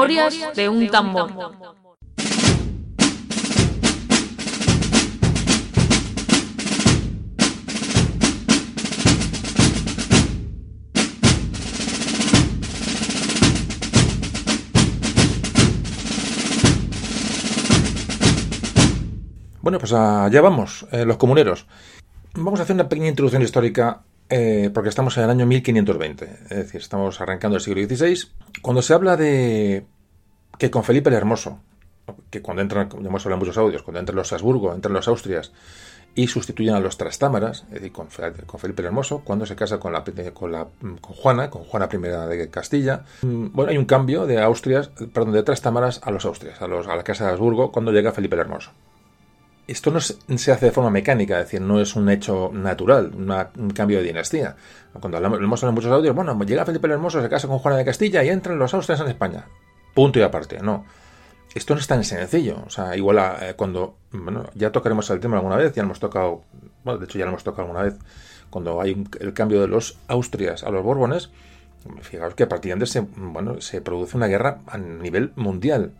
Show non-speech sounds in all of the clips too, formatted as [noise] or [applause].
Memorias de un tambor. Bueno, pues allá vamos, eh, los comuneros. Vamos a hacer una pequeña introducción histórica eh, porque estamos en el año 1520, es decir, estamos arrancando el siglo XVI. Cuando se habla de que con Felipe el Hermoso, que cuando entran, ya hemos hablado en muchos audios, cuando entran los Habsburgo, entran los Austrias y sustituyen a los Trastámaras, es decir, con, Felipe el Hermoso, cuando se casa con, la, con, la, con Juana, con Juana I de Castilla. Mm, bueno, hay un cambio de Austrias, perdón, de Trastámaras a los Austrias, a, los, a la casa de Habsburgo, cuando llega Felipe el Hermoso esto no se hace de forma mecánica, es decir, no es un hecho natural, un cambio de dinastía. Cuando hablamos, hemos hablado en muchos audios, bueno, llega Felipe el Hermoso, se casa con Juana de Castilla y entran los austrias en España. Punto y aparte, no. Esto no es tan sencillo. O sea, igual eh, cuando, bueno, ya tocaremos el tema alguna vez, ya lo hemos tocado, bueno, de hecho ya lo hemos tocado alguna vez, cuando hay el cambio de los Austrias a los Borbones, fijaos que a partir de se, bueno, se produce una guerra a nivel mundial.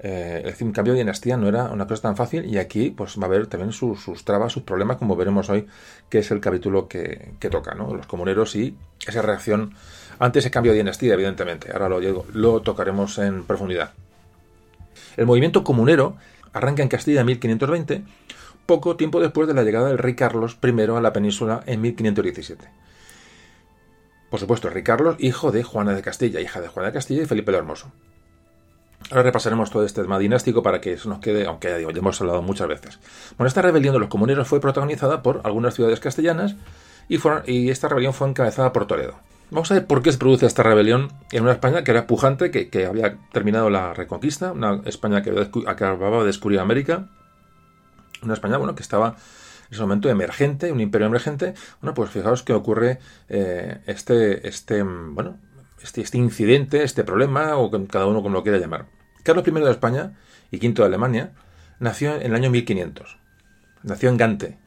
Eh, es decir, un cambio de dinastía no era una cosa tan fácil y aquí pues va a haber también sus, trabas, sus problemas, como veremos hoy, que es el capítulo que, toca, ¿no? Los comuneros y esa reacción ante ese cambio de dinastía, evidentemente. Ahora lo, lo tocaremos en profundidad. El movimiento comunero arranca en Castilla en 1520, poco tiempo después de la llegada del rey Carlos I a la península en 1517. Por supuesto, rey Carlos, hijo de Juana de Castilla, hija de Juana de Castilla y Felipe el Hermoso. Ahora repasaremos todo este tema dinástico para que eso nos quede, aunque ya digo, ya hemos hablado muchas veces. Bueno, esta rebelión de los comuneros fue protagonizada por algunas ciudades castellanas y, esta rebelión fue encabezada por Toledo. Vamos a ver por qué se produce esta rebelión en una España que era pujante, que, había terminado la reconquista, una España que acababa de descubrir América, una España bueno, que estaba en ese momento emergente, un imperio emergente. Bueno, pues fijaos que ocurre eh, este, este, bueno, este, este, incidente, este problema, o cada uno como lo quiera llamar. Carlos I de España y V de Alemania nació en el año 1500. Nació en Gante.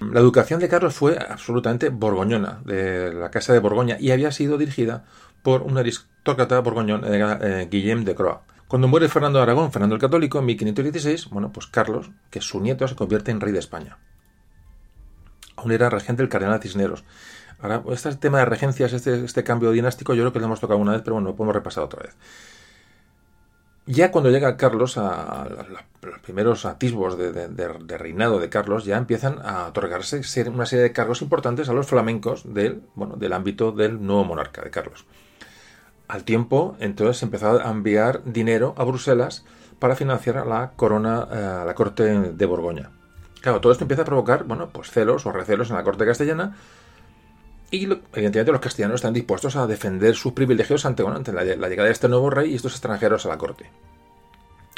La educación de Carlos fue absolutamente borgoñona, de la Casa de Borgoña, y había sido dirigida por un aristócrata borgoñón, eh, eh, Guillem de Croix. Cuando muere Fernando de Aragón, Fernando el Católico, en 1516, bueno, pues Carlos, que es su nieto, se convierte en rey de España. Aún era regente el cardenal Cisneros. Ahora, este tema de regencias, este, este cambio dinástico, yo creo que lo hemos tocado una vez, pero bueno, lo podemos repasar otra vez. Ya cuando llega Carlos a, los primeros atisbos de, reinado de Carlos, ya empiezan a otorgarse una serie de cargos importantes a los flamencos del, bueno, del ámbito del nuevo monarca de Carlos. Al tiempo, entonces se empezó a enviar dinero a Bruselas para financiar la corona, a eh, la corte de Borgoña. Claro, todo esto empieza a provocar, bueno, pues celos o recelos en la corte castellana, y evidentemente los castellanos están dispuestos a defender sus privilegios ante, la, llegada de este nuevo rey y estos extranjeros a la corte.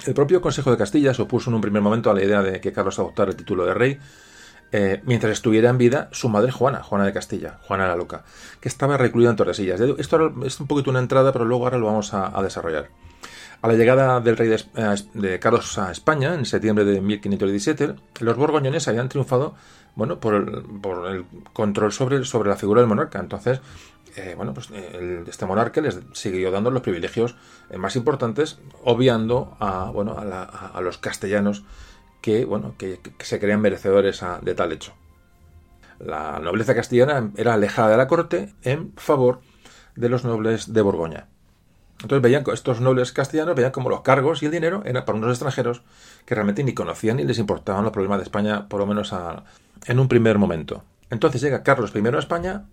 El propio Consejo de Castilla se opuso en un primer momento a la idea de que Carlos adoptara el título de rey, eh, mientras estuviera en vida su madre Juana, Juana de Castilla, Juana la Loca, que estaba recluida en Torresillas. Esto es un poquito una entrada, pero luego ahora lo vamos a, desarrollar. A la llegada del rey de, eh, de, Carlos a España, en septiembre de 1517, los borgoñones habían triunfado bueno, por el, control sobre, sobre la figura del monarca. Entonces, eh, bueno, pues este monarca les siguió dando los privilegios eh, más importantes, obviando a, bueno, a, los castellanos que, bueno, que, se creían merecedores de tal hecho. La nobleza castellana era alejada de la corte en favor de los nobles de Borgoña. Entonces veían estos nobles castellanos veían como los cargos y el dinero eran para unos extranjeros que realmente ni conocían ni les importaban los problemas de España, por lo menos a, en un primer momento. Entonces llega Carlos I a España,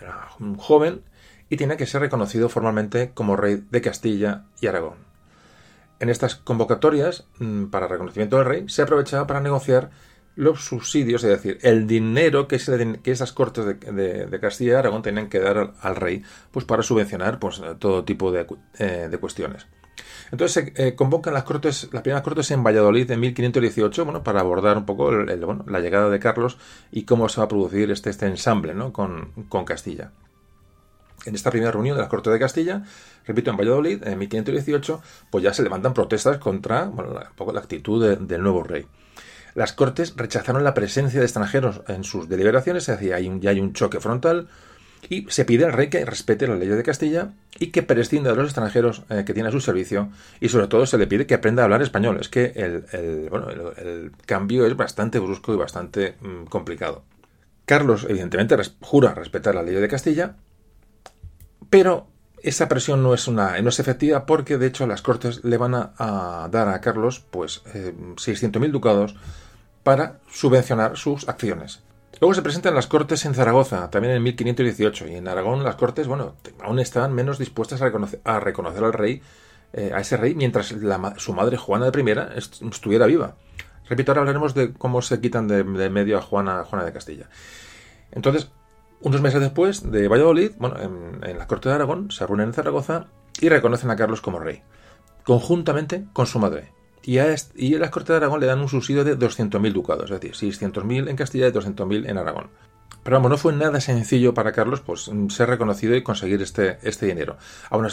era un joven, y tiene que ser reconocido formalmente como rey de Castilla y Aragón. En estas convocatorias mm, para reconocimiento del rey se aprovechaba para negociar los subsidios, es decir, el dinero que, esas cortes de, Castilla y Aragón tenían que dar al, rey pues para subvencionar pues, todo tipo de, eh, cuestiones. Entonces se eh, convocan las cortes, las primeras cortes en Valladolid en 1518, bueno, para abordar un poco la llegada de Carlos y cómo se va a producir este, este ensamble con, Castilla. En esta primera reunión de las Cortes de Castilla, repito, en Valladolid, en 1518, pues ya se levantan protestas contra la, poco la actitud del nuevo rey. Las Cortes rechazaron la presencia de extranjeros en sus deliberaciones, es decir, hay ya hay un choque frontal, y se pide al rey que respete las leyes de Castilla y que prescinda de los extranjeros eh, que tiene a su servicio y sobre todo se le pide que aprenda a hablar español. Es que el, bueno, el, cambio es bastante brusco y bastante mm, complicado. Carlos evidentemente jura respetar la ley de Castilla, pero esa presión no es, una, no es efectiva porque de hecho las Cortes le van a, dar a Carlos pues eh, 600.000 ducados para subvencionar sus acciones. Luego se presentan las Cortes en Zaragoza, también en 1518, y en Aragón las Cortes, bueno, aún estaban menos dispuestas a reconocer, al rey, eh, a ese rey, mientras su madre Juana de I estuviera viva. Repito, ahora hablaremos de cómo se quitan de, medio a Juana, Juana de Castilla. Entonces, unos meses después de Valladolid, bueno, en, en la Corte de Aragón, se reúnen en Zaragoza y reconocen a Carlos como rey, conjuntamente con su madre, y a, y las Cortes de Aragón le dan un subsidio de 200.000 ducados, es decir, 600.000 en Castilla y 200.000 en Aragón. Pero vamos, no fue nada sencillo para Carlos pues, ser reconocido y conseguir este, este dinero.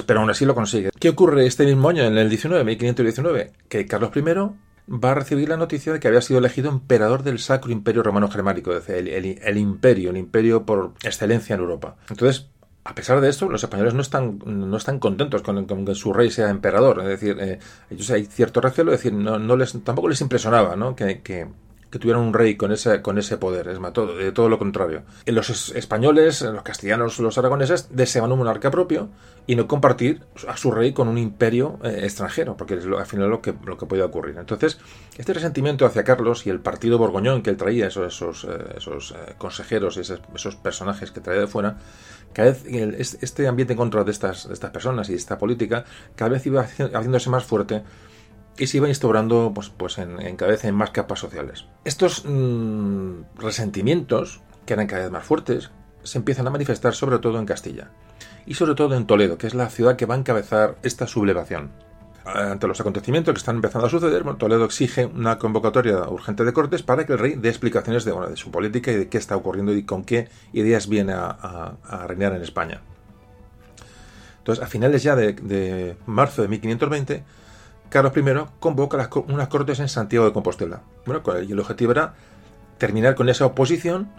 pero aún así lo consigue. ¿Qué ocurre este mismo año, en el 19, 1519? Que Carlos I va a recibir la noticia de que había sido elegido emperador del Sacro Imperio Romano Germánico, el, el imperio, el imperio por excelencia en Europa. Entonces, a pesar de esto, los españoles no están, no están contentos con, que su rey sea emperador. Es decir, eh, ellos hay cierto recelo, es decir, no, no les, tampoco les impresionaba ¿no? que, que, que tuvieran un rey con ese, con ese poder, es más, todo, de todo lo contrario. Los españoles, los castellanos, los aragoneses deseaban un monarca propio y no compartir a su rey con un imperio eh, extranjero, porque es al final lo que, lo que podía ocurrir. Entonces, este resentimiento hacia Carlos y el partido borgoñón que él traía, esos, esos, eh, esos eh, consejeros esos, esos, personajes que traía de fuera, cada vez este ambiente en contra de estas, de estas personas y esta política, cada vez iba haciéndose más fuerte y se iba instaurando pues, pues en, cada vez en más capas sociales. Estos mm, resentimientos, que eran cada vez más fuertes, se empiezan a manifestar sobre todo en Castilla y sobre todo en Toledo, que es la ciudad que va a encabezar esta sublevación. Ante los acontecimientos que están empezando a suceder, Toledo exige una convocatoria urgente de Cortes para que el rey dé explicaciones de, de su política y de qué está ocurriendo y con qué ideas viene a, reinar en España. Entonces, a finales ya de, de marzo de 1520, Carlos I convoca unas cortes en Santiago de Compostela. Bueno, y el objetivo era terminar con esa oposición,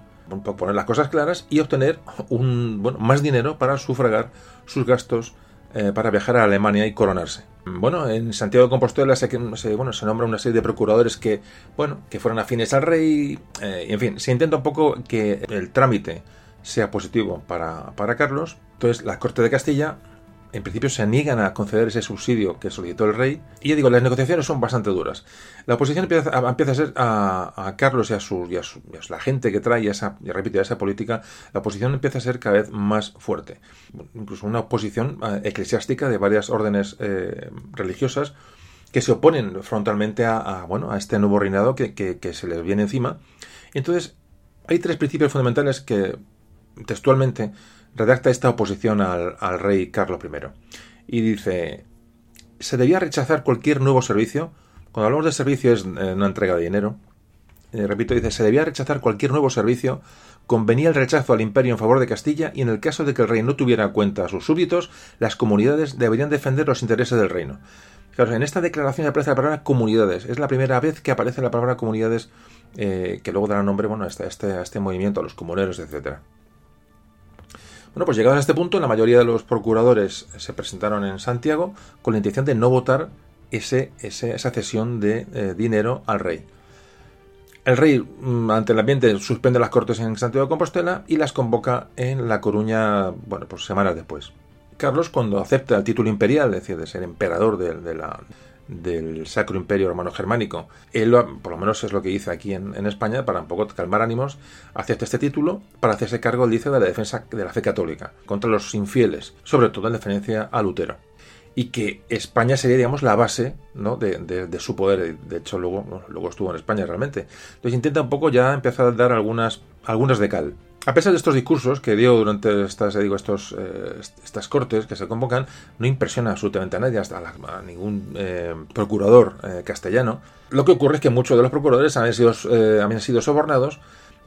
poner las cosas claras y obtener un, bueno, más dinero para sufragar sus gastos eh, para viajar a Alemania y coronarse. Bueno, en Santiago de Compostela se, bueno, se nombra una serie de procuradores que, bueno, que fueron afines al rey, eh, y en fin, se intenta un poco que el trámite sea positivo para, para Carlos. Entonces, la Corte de Castilla en principio se niegan a conceder ese subsidio que solicitó el rey. Y ya digo, las negociaciones son bastante duras. La oposición empieza, a, ser a, Carlos y a, su, la gente que trae esa, y repito, esa política, la oposición empieza a ser cada vez más fuerte. Incluso una oposición eh, eclesiástica de varias órdenes eh, religiosas que se oponen frontalmente a, bueno, a este nuevo reinado que se les viene encima. Entonces, hay tres principios fundamentales que textualmente redacta esta oposición al, rey Carlos I. Y dice, se debía rechazar cualquier nuevo servicio. Cuando hablamos de servicio es eh, una entrega de dinero. Eh, repito, dice, se debía rechazar cualquier nuevo servicio. Convenía el rechazo al imperio en favor de Castilla y en el caso de que el rey no tuviera en cuenta a sus súbditos, las comunidades deberían defender los intereses del reino. Claro, en esta declaración aparece la palabra comunidades. Es la primera vez que aparece la palabra comunidades eh, que luego dará nombre bueno, a, este, a este movimiento, a los comuneros, etcétera. Bueno, pues llegados a este punto, la mayoría de los procuradores se presentaron en Santiago con la intención de no votar ese, esa cesión de eh, dinero al rey. El rey, mm, ante el ambiente, suspende las cortes en Santiago de Compostela y las convoca en La Coruña, bueno, pues semanas después. Carlos, cuando acepta el título imperial, es decir, de ser emperador de la, del Sacro Imperio Romano Germánico. Él, por lo menos es lo que dice aquí en, España, para un poco calmar ánimos, acepta este título para hacerse cargo, dice, de la defensa de la fe católica contra los infieles, sobre todo en referencia a Lutero. Y que España sería, digamos, la base ¿no? de, su poder. De hecho, luego, luego estuvo en España realmente. Entonces intenta un poco ya empezar a dar algunas, algunas de cal. A pesar de estos discursos que dio durante estas, digo, estos, eh, estas cortes que se convocan, no impresiona absolutamente a nadie, hasta a, ningún eh, procurador eh, castellano. Lo que ocurre es que muchos de los procuradores habían sido, habían sido sobornados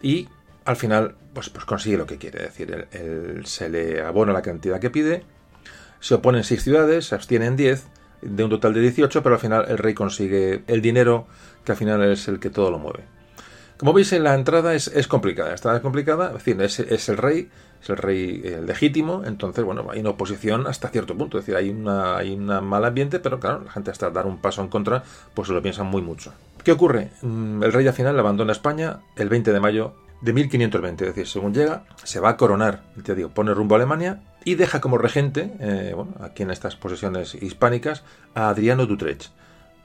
y al final pues, pues consigue lo que quiere. Es decir, se le abona la cantidad que pide, se oponen seis ciudades, se abstienen diez, de un total de 18, pero al final el rey consigue el dinero que al final es el que todo lo mueve. Como veis, la entrada es, complicada. Esta es complicada, es decir, es, el rey, es el rey legítimo, entonces, bueno, hay una oposición hasta cierto punto. Es decir, hay, una, un mal ambiente, pero claro, la gente hasta dar un paso en contra, pues se lo piensan muy mucho. ¿Qué ocurre? Mm, el rey al final abandona España el 20 de mayo de 1520, es decir, según llega, se va a coronar, te digo, pone rumbo a Alemania y deja como regente, eh, bueno, aquí en estas posesiones hispánicas, a Adriano Dutrecht.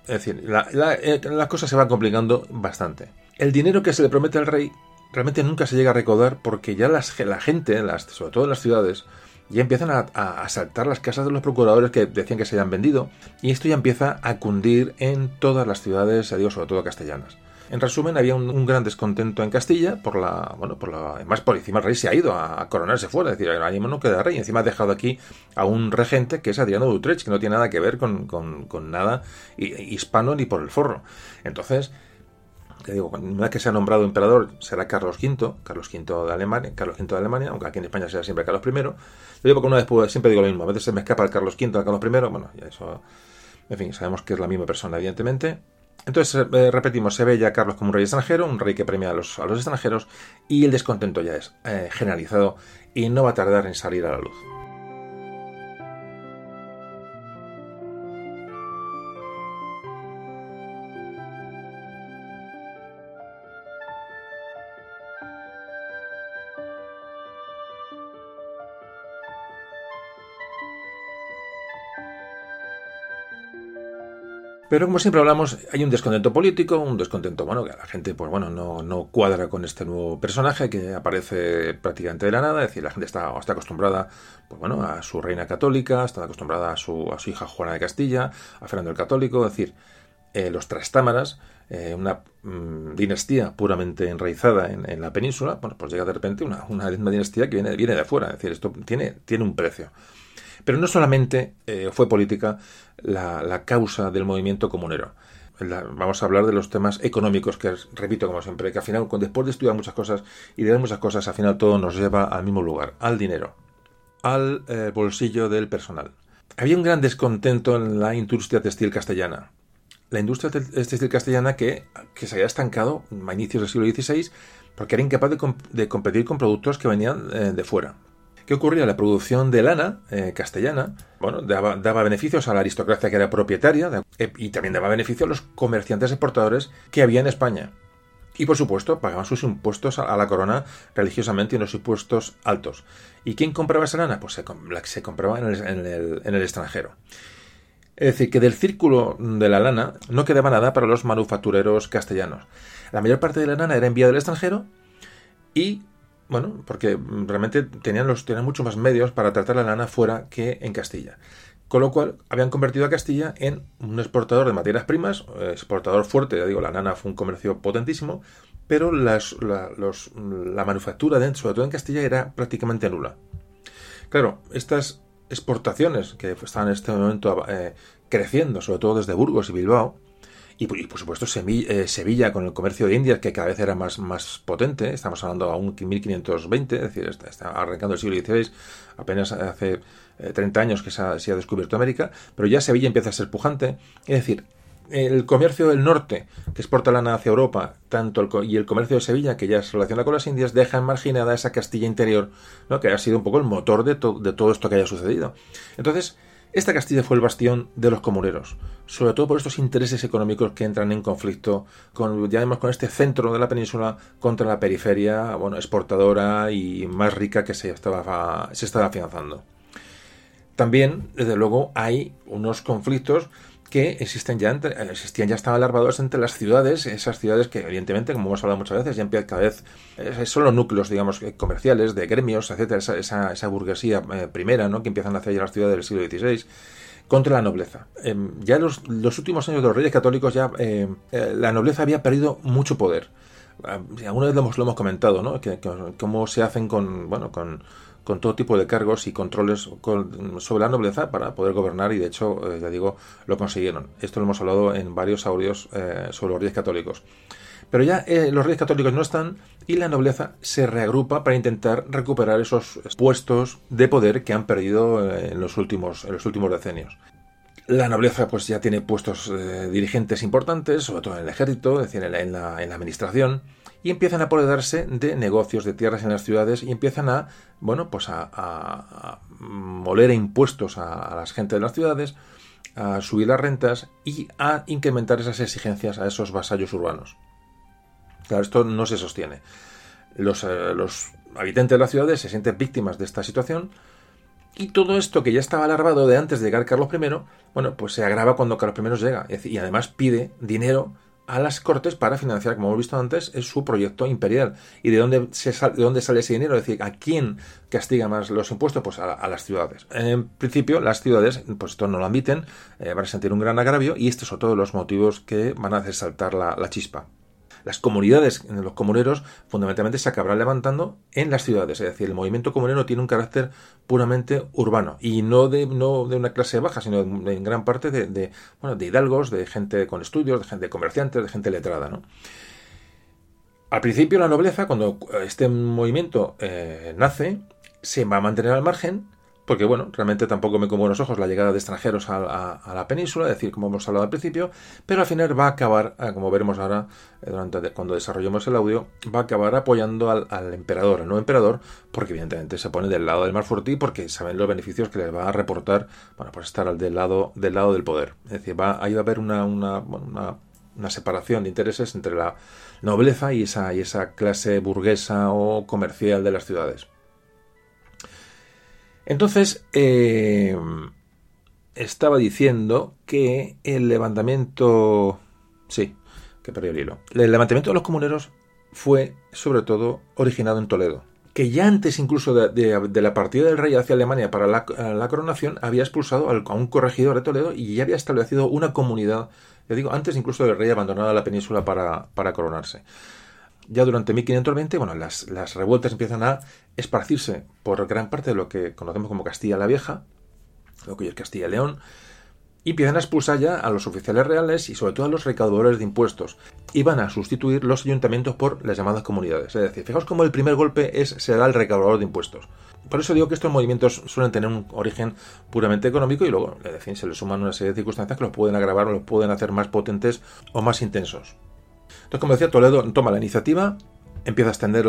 Es decir, la, la, eh, la cosa se va complicando bastante. El dinero que se le promete al rey realmente nunca se llega a recaudar porque ya la gente, sobre todo en las ciudades, ya empiezan a, asaltar las casas de los procuradores que decían que se habían vendido y esto ya empieza a cundir en todas las ciudades, digo, sobre todo castellanas. En resumen, había un, gran descontento en Castilla por la, bueno, por además por encima el rey se ha ido a, coronarse fuera, es decir, ahora no queda rey, encima ha dejado aquí a un regente que es Adriano de Utrecht, que no tiene nada que ver con, con nada hispano ni por el forro. Entonces, te digo, una vez que se ha nombrado emperador será Carlos V, Carlos V de Alemania, Carlos V de Alemania, aunque aquí en España será siempre Carlos I. Lo digo porque una vez siempre digo lo mismo, a veces se me escapa el Carlos V al Carlos I, bueno, ya eso, en fin, sabemos que es la misma persona, evidentemente. Entonces, eh, repetimos, se ve ya Carlos como un rey extranjero, un rey que premia a los, a los extranjeros, y el descontento ya es eh, generalizado y no va a tardar en salir a la luz. Pero como siempre hablamos, hay un descontento político, un descontento, bueno, que la gente, pues bueno, no, no cuadra con este nuevo personaje que aparece prácticamente de la nada, es decir, la gente está, está acostumbrada, pues bueno, a su reina católica, está acostumbrada a su, a su hija Juana de Castilla, a Fernando el Católico, es decir, eh, los trastámaras, eh, una mmm, dinastía puramente enraizada en, en, la península, bueno, pues llega de repente una, una dinastía que viene, viene de afuera, es decir, esto tiene, tiene un precio. Pero no solamente eh, fue política la, causa del movimiento comunero. Vamos a hablar de los temas económicos, que repito como siempre, que al final, después de estudiar muchas cosas y de ver muchas cosas, al final todo nos lleva al mismo lugar, al dinero, al eh, bolsillo del personal. Había un gran descontento en la industria textil castellana. La industria textil castellana que, que se había estancado a inicios del siglo XVI porque era incapaz de competir con productos que venían eh, de fuera. ¿Qué ocurría? La producción de lana eh, castellana bueno, daba, daba, beneficios a la aristocracia que era propietaria eh, y también daba beneficio a los comerciantes exportadores que había en España. Y por supuesto, pagaban sus impuestos a, la corona religiosamente y unos impuestos altos. ¿Y quién compraba esa lana? Pues se, la que se compraba en el, en, el, en el extranjero. Es decir, que del círculo de la lana no quedaba nada para los manufactureros castellanos. La mayor parte de la lana era enviada al extranjero y bueno, porque realmente tenían, los, tenían mucho más medios para tratar la lana fuera que en Castilla. Con lo cual habían convertido a Castilla en un exportador de materias primas, exportador fuerte, ya digo, la lana fue un comercio potentísimo, pero las, la, los, la manufactura, dentro, sobre todo en Castilla, era prácticamente nula. Claro, estas exportaciones que estaban en este momento eh, creciendo, sobre todo desde Burgos y Bilbao, y, por supuesto Sevilla, eh, Sevilla, con el comercio de Indias, que cada vez era más, más potente, estamos hablando a un 1520, es decir, está, arrancando el siglo XVI, apenas hace eh, 30 años que se ha, se ha, descubierto América, pero ya Sevilla empieza a ser pujante, es decir, el comercio del norte, que exporta lana hacia Europa, tanto el, y el comercio de Sevilla, que ya se relaciona con las Indias, deja marginada esa Castilla interior, ¿no? que ha sido un poco el motor de, to de todo esto que haya sucedido. Entonces, esta Castilla fue el bastión de los comuneros, sobre todo por estos intereses económicos que entran en conflicto con, ya con este centro de la península contra la periferia, bueno, exportadora y más rica que se estaba, se estaba afianzando. También, desde luego, hay unos conflictos que existen ya entre, existían ya estaban alarmados entre las ciudades, esas ciudades que evidentemente, como hemos hablado muchas veces, ya empiezan cada vez eh, son los núcleos, digamos, comerciales, de gremios, etcétera, esa, esa, esa burguesía eh, primera, ¿no? que empiezan a hacer ya las ciudades del siglo XVI contra la nobleza. Eh, ya los, los, últimos años de los reyes católicos ya eh, eh, la nobleza había perdido mucho poder. Alguna vez lo hemos, lo hemos comentado, ¿no? Que, cómo se hacen con, bueno, con, con todo tipo de cargos y controles con, sobre la nobleza para poder gobernar y de hecho, eh, ya digo, lo consiguieron. Esto lo hemos hablado en varios audios eh, sobre los reyes católicos. Pero ya eh, los reyes católicos no están y la nobleza se reagrupa para intentar recuperar esos puestos de poder que han perdido en, los últimos, en los últimos decenios. La nobleza pues ya tiene puestos dirigentes importantes, sobre todo en el ejército, es decir, en la, en la administración, y empiezan a apoderarse de negocios, de tierras en las ciudades y empiezan a, bueno, pues a, a, moler impuestos a, a la gente de las ciudades, a subir las rentas y a incrementar esas exigencias a esos vasallos urbanos. Claro, esto no se sostiene. Los, eh, los habitantes de las ciudades se sienten víctimas de esta situación y todo esto que ya estaba alarmado de antes de llegar Carlos I, bueno, pues se agrava cuando Carlos I llega y además pide dinero a las Cortes para financiar, como hemos visto antes, es su proyecto imperial. ¿Y de dónde, se de dónde sale ese dinero? Es decir, ¿a quién castiga más los impuestos? Pues a, las ciudades. En principio, las ciudades, pues esto no lo admiten, eh, van a sentir un gran agravio y estos son todos los motivos que van a hacer saltar la chispa las comunidades, los comuneros, fundamentalmente se acabarán levantando en las ciudades. Es decir, el movimiento comunero tiene un carácter puramente urbano y no de, no de una clase baja, sino en gran parte de, bueno, de hidalgos, de gente con estudios, de gente comerciantes, de gente letrada. ¿no? Al principio la nobleza, cuando este movimiento eh, nace, se va a mantener al margen porque bueno, realmente tampoco me con buenos ojos la llegada de extranjeros a, la península, es decir, como hemos hablado al principio, pero al final va a acabar, eh, como veremos ahora eh, durante, cuando desarrollemos el audio, va a acabar apoyando al, emperador, al nuevo emperador, porque evidentemente se pone del lado del Mar Fortí porque saben los beneficios que les va a reportar, bueno, por estar del lado del lado del poder. Es decir, va, ahí va a haber una, una, una separación de intereses entre la nobleza y esa, y esa clase burguesa o comercial de las ciudades. Entonces, eh, estaba diciendo que el levantamiento... Sí, que perdí el hilo. El levantamiento de los comuneros fue, sobre todo, originado en Toledo que ya antes incluso de, la partida del rey hacia Alemania para la, coronación había expulsado a un corregidor de Toledo y ya había establecido una comunidad, ya digo, antes incluso del rey abandonar la península para, coronarse ya durante 1520, bueno, las, revueltas empiezan a esparcirse por gran parte de lo que conocemos como Castilla la Vieja, lo que hoy es Castilla y León, y empiezan a expulsar ya a los oficiales reales y sobre todo a los recaudadores de impuestos, y van a sustituir los ayuntamientos por las llamadas comunidades. Es decir, fijaos cómo el primer golpe es se da el recaudador de impuestos. Por eso digo que estos movimientos suelen tener un origen puramente económico y luego, es decir, se les suman una serie de circunstancias que los pueden agravar o los pueden hacer más potentes o más intensos. Entonces, como decía, Toledo toma la iniciativa, empieza a extender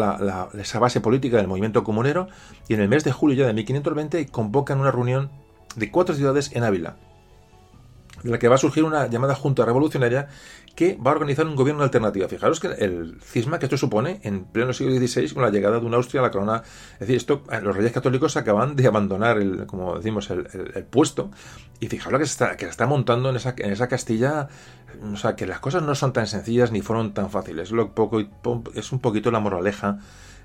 esa base política del movimiento comunero y en el mes de julio ya de 1520 convocan una reunión de cuatro ciudades en Ávila, de la que va a surgir una llamada Junta Revolucionaria que va a organizar un gobierno alternativo. Fijaros que el cisma que esto supone en pleno siglo XVI con la llegada de una Austria a la corona. Es decir, esto, eh, los reyes católicos acaban de abandonar, el, como decimos, el, puesto. Y fijaros que se está, que se está montando en esa, en esa Castilla. O sea, que las cosas no son tan sencillas ni fueron tan fáciles. Lo poco, es un poquito la moraleja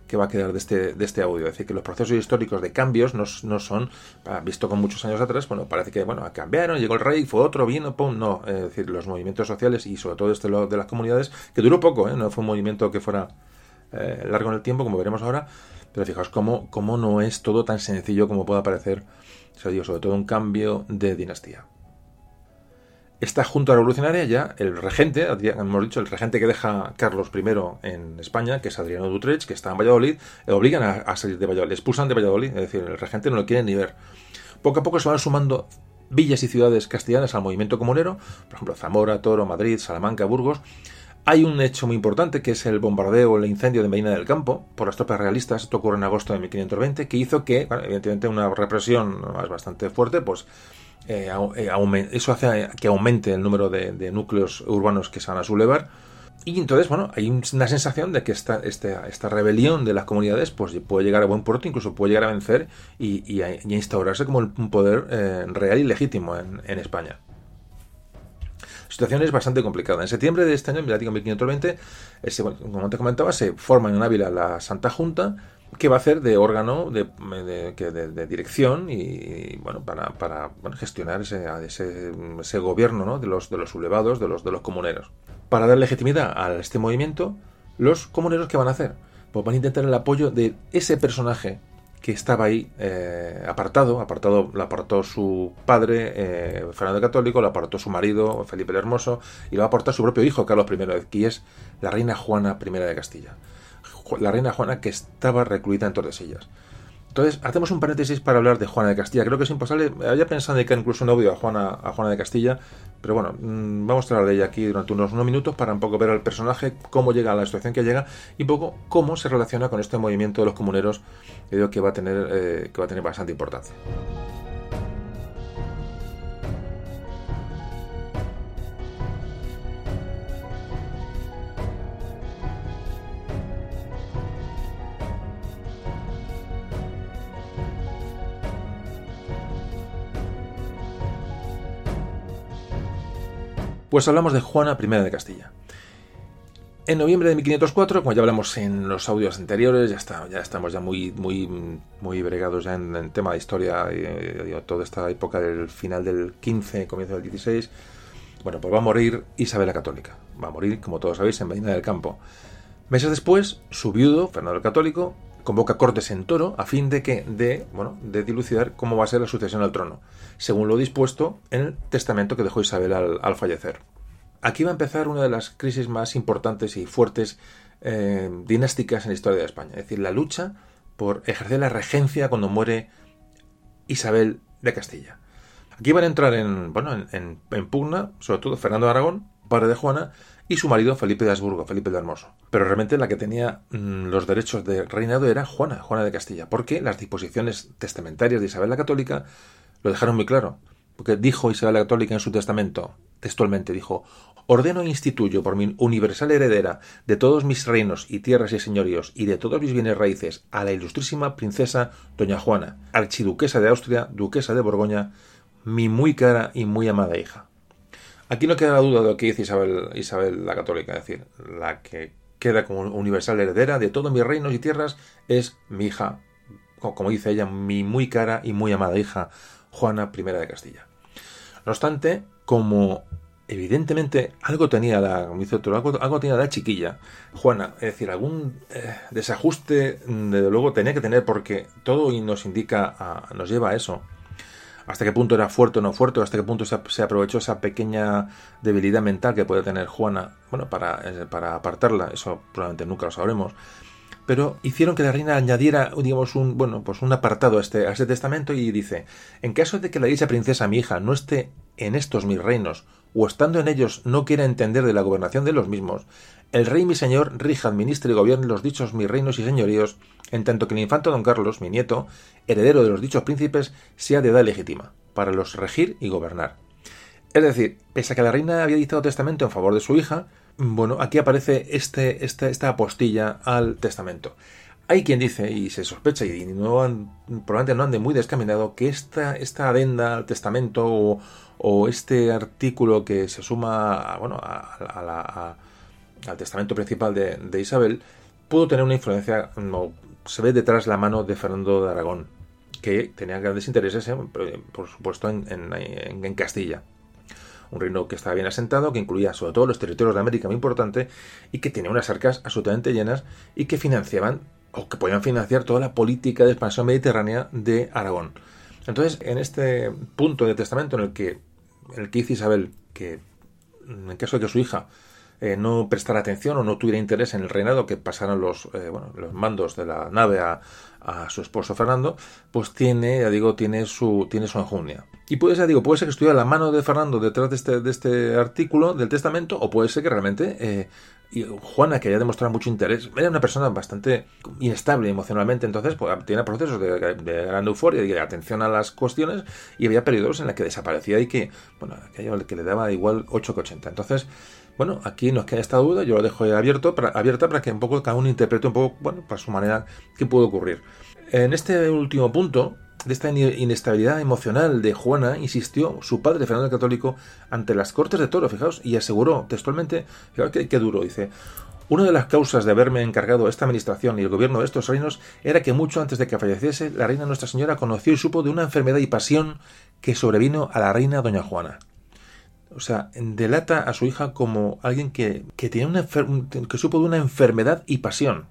que va a quedar de este, de este audio. Es decir, que los procesos históricos de cambios no, no son, ah, visto con muchos años atrás, bueno, parece que, bueno, cambiaron, llegó el rey, fue otro, vino, pum, no. Es decir, los movimientos sociales y sobre todo este de las comunidades, que duró poco, ¿eh? no fue un movimiento que fuera eh, largo en el tiempo, como veremos ahora, pero fijaos cómo, cómo no es todo tan sencillo como pueda parecer, o sobre todo un cambio de dinastía esta junta revolucionaria ya, el regente, hemos dicho, el regente que deja Carlos I en España, que es Adriano Dutrecht, que está en Valladolid, le obligan a, salir de Valladolid, le expulsan de Valladolid, es decir, el regente no lo quiere ni ver. Poco a poco se van sumando villas y ciudades castellanas al movimiento comunero, por ejemplo, Zamora, Toro, Madrid, Salamanca, Burgos. Hay un hecho muy importante que es el bombardeo el incendio de Medina del Campo por las tropas realistas, esto ocurre en agosto de 1520, que hizo que, evidentemente, una represión bastante fuerte, pues eh, eh, eso hace que aumente el número de, núcleos urbanos que se van a sublevar. Y entonces, bueno, hay una sensación de que esta, esta, esta, rebelión de las comunidades pues, puede llegar a buen puerto, incluso puede llegar a vencer y, a, instaurarse como un poder eh, real y legítimo en, España. La situación es bastante complicada. En septiembre de este año, en 1520, como te comentaba, se forma en Ávila la Santa Junta, que va a hacer de órgano de, de, dirección y, bueno para, para gestionar ese, ese, gobierno ¿no? de los de los sublevados de los de los comuneros. Para dar legitimidad a este movimiento los comuneros qué van a hacer pues van a intentar el apoyo de ese personaje que estaba ahí eh, apartado, apartado, lo apartó su padre, eh, Fernando el Católico, lo apartó su marido, Felipe el Hermoso, y lo va a su propio hijo, Carlos I, que es la reina Juana I de Castilla la reina Juana que estaba recluida en Tordesillas. Entonces, hacemos un paréntesis para hablar de Juana de Castilla. Creo que es imposible. Había pensado dedicar incluso un audio a Juana, a Juana de Castilla, pero bueno, mm, vamos a hablar de ella aquí durante unos, unos minutos para un poco ver al personaje, cómo llega a la situación que llega y un poco cómo se relaciona con este movimiento de los comuneros que va a tener, eh, que va a tener bastante importancia. Pues hablamos de Juana I de Castilla. En noviembre de 1504, como ya hablamos en los audios anteriores, ya, está, ya estamos ya muy, muy, muy bregados ya en el tema de historia, y, toda esta época del final del 15, comienzo del 16. Bueno, pues va a morir Isabel la Católica. Va a morir, como todos sabéis, en Medina del Campo. Meses después, su viudo, Fernando el Católico, convoca cortes en Toro a fin de que de, bueno, de dilucidar cómo va a ser la sucesión al trono, según lo dispuesto en el testamento que dejó Isabel al, fallecer. Aquí va a empezar una de las crisis más importantes y fuertes eh, dinásticas en la historia de España, es decir, la lucha por ejercer la regencia cuando muere Isabel de Castilla. Aquí van a entrar en, bueno, en, en pugna, sobre todo Fernando Aragón, padre de Juana, y su marido Felipe de Habsburgo, Felipe el Hermoso. Pero realmente la que tenía mm, los derechos de reinado era Juana, Juana de Castilla, porque las disposiciones testamentarias de Isabel la Católica lo dejaron muy claro. Porque dijo Isabel la Católica en su testamento, textualmente dijo, ordeno e instituyo por mi universal heredera de todos mis reinos y tierras y señoríos y de todos mis bienes raíces a la ilustrísima princesa doña Juana, archiduquesa de Austria, duquesa de Borgoña, mi muy cara y muy amada hija. Aquí no queda duda de lo que dice Isabel, Isabel la Católica, es decir, la que queda como universal heredera de todos mis reinos y tierras es mi hija, como dice ella, mi muy cara y muy amada hija, Juana I de Castilla. No obstante, como evidentemente algo tenía la, algo, tenía la chiquilla, Juana, es decir, algún eh, desajuste, desde luego tenía que tener porque todo nos indica, nos lleva a eso hasta qué punto era fuerte o no fuerte, hasta qué punto se, aprovechó esa pequeña debilidad mental que puede tener Juana, bueno, para, eh, para apartarla, eso probablemente nunca lo sabremos, pero hicieron que la reina añadiera, digamos, un, bueno, pues un apartado a este, a este testamento y dice, en caso de que la dicha princesa, mi hija, no esté en estos mis reinos, o estando en ellos no quiera entender de la gobernación de los mismos, el rey mi señor rija, administre y gobierne los dichos mis reinos y señoríos, en tanto que el infante don Carlos, mi nieto, heredero de los dichos príncipes, sea de edad legítima, para los regir y gobernar. Es decir, pese a que la reina había dictado testamento en favor de su hija, bueno, aquí aparece este, este, esta apostilla al testamento. Hay quien dice, y se sospecha, y no probablemente no ande muy descaminado, que esta, esta adenda al testamento o, este artículo que se suma bueno, a, al testamento principal de, Isabel pudo tener una influencia, no, se ve detrás la mano de Fernando de Aragón, que tenía grandes intereses, por supuesto, en, en Castilla. Un reino que estaba bien asentado, que incluía sobre todo los territorios de América muy importante y que tenía unas arcas absolutamente llenas y que financiaban o que podían financiar toda la política de expansión mediterránea de Aragón. Entonces, en este punto de testamento en el que, el que dice Isabel que en caso de que su hija eh, no prestara atención o no tuviera interés en el reinado, que pasaran los, eh, bueno, los mandos de la nave a, a su esposo Fernando, pues tiene, ya digo, tiene su, tiene su enjundia. Y puede ser, digo, puede ser que estuviera la mano de Fernando detrás de este, de este artículo del testamento, o puede ser que realmente eh, Juana, que haya demostrado mucho interés, era una persona bastante inestable emocionalmente, entonces pues, tenía procesos de, gran euforia y de atención a las cuestiones, y había periodos en los que desaparecía y que, bueno, que le daba igual 8 que 80. Entonces, bueno, aquí no es que haya esta duda, yo lo dejo abierto para, abierta para que un poco cada uno interprete un poco, bueno, para su manera, qué puede ocurrir. En este último punto, de esta inestabilidad emocional de Juana, insistió su padre Fernando el Católico ante las Cortes de Toro, fijaos, y aseguró textualmente, fijaos qué, duro, dice, una de las causas de haberme encargado esta administración y el gobierno de estos reinos era que mucho antes de que falleciese, la reina Nuestra Señora conoció y supo de una enfermedad y pasión que sobrevino a la reina Doña Juana. O sea, delata a su hija como alguien que, que, supo de una enfermedad y pasión.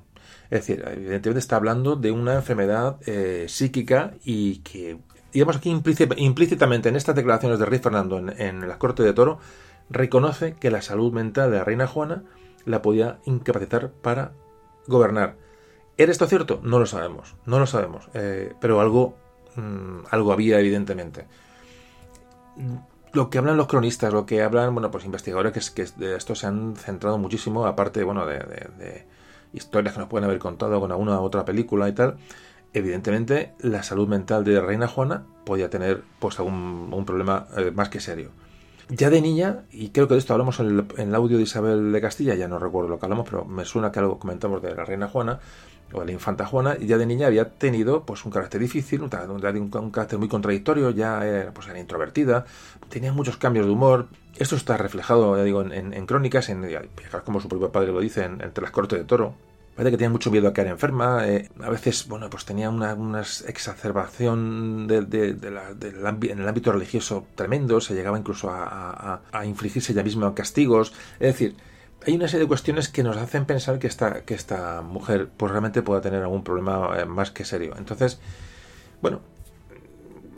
Es decir, evidentemente está hablando de una enfermedad eh, psíquica y que, digamos aquí implícitamente en estas declaraciones de rey Fernando en, en la corte de Toro, reconoce que la salud mental de la reina Juana la podía incapacitar para gobernar ¿Era esto cierto? No lo sabemos, no lo sabemos, eh, pero algo, mm, algo había evidentemente. Lo que hablan los cronistas, lo que hablan, bueno, pues investigadores que, que de esto se han centrado muchísimo, aparte, bueno, de, historias que nos pueden haber contado con alguna otra película y tal, evidentemente la salud mental de Reina Juana podía tener pues algún un problema eh, más que serio. Ya de niña, y creo que de esto hablamos en el, audio de Isabel de Castilla, ya no recuerdo lo que hablamos, pero me suena que algo comentamos de la reina Juana, o la infanta Juana, ya de niña había tenido pues un carácter difícil, un, carácter muy contradictorio, ya era, pues, era introvertida, tenía muchos cambios de humor. Esto está reflejado, ya digo, en, crónicas, en, como su propio padre lo dice, entre las cortes de toro, Parece que tenía mucho miedo a caer enferma. Eh, a veces, bueno, pues tenía una, exacerbación de, del en el ámbito religioso tremendo. Se llegaba incluso a, infligirse ella misma castigos. Es decir, hay una serie de cuestiones que nos hacen pensar que esta, que esta mujer pues realmente pueda tener algún problema eh, más que serio. Entonces, bueno,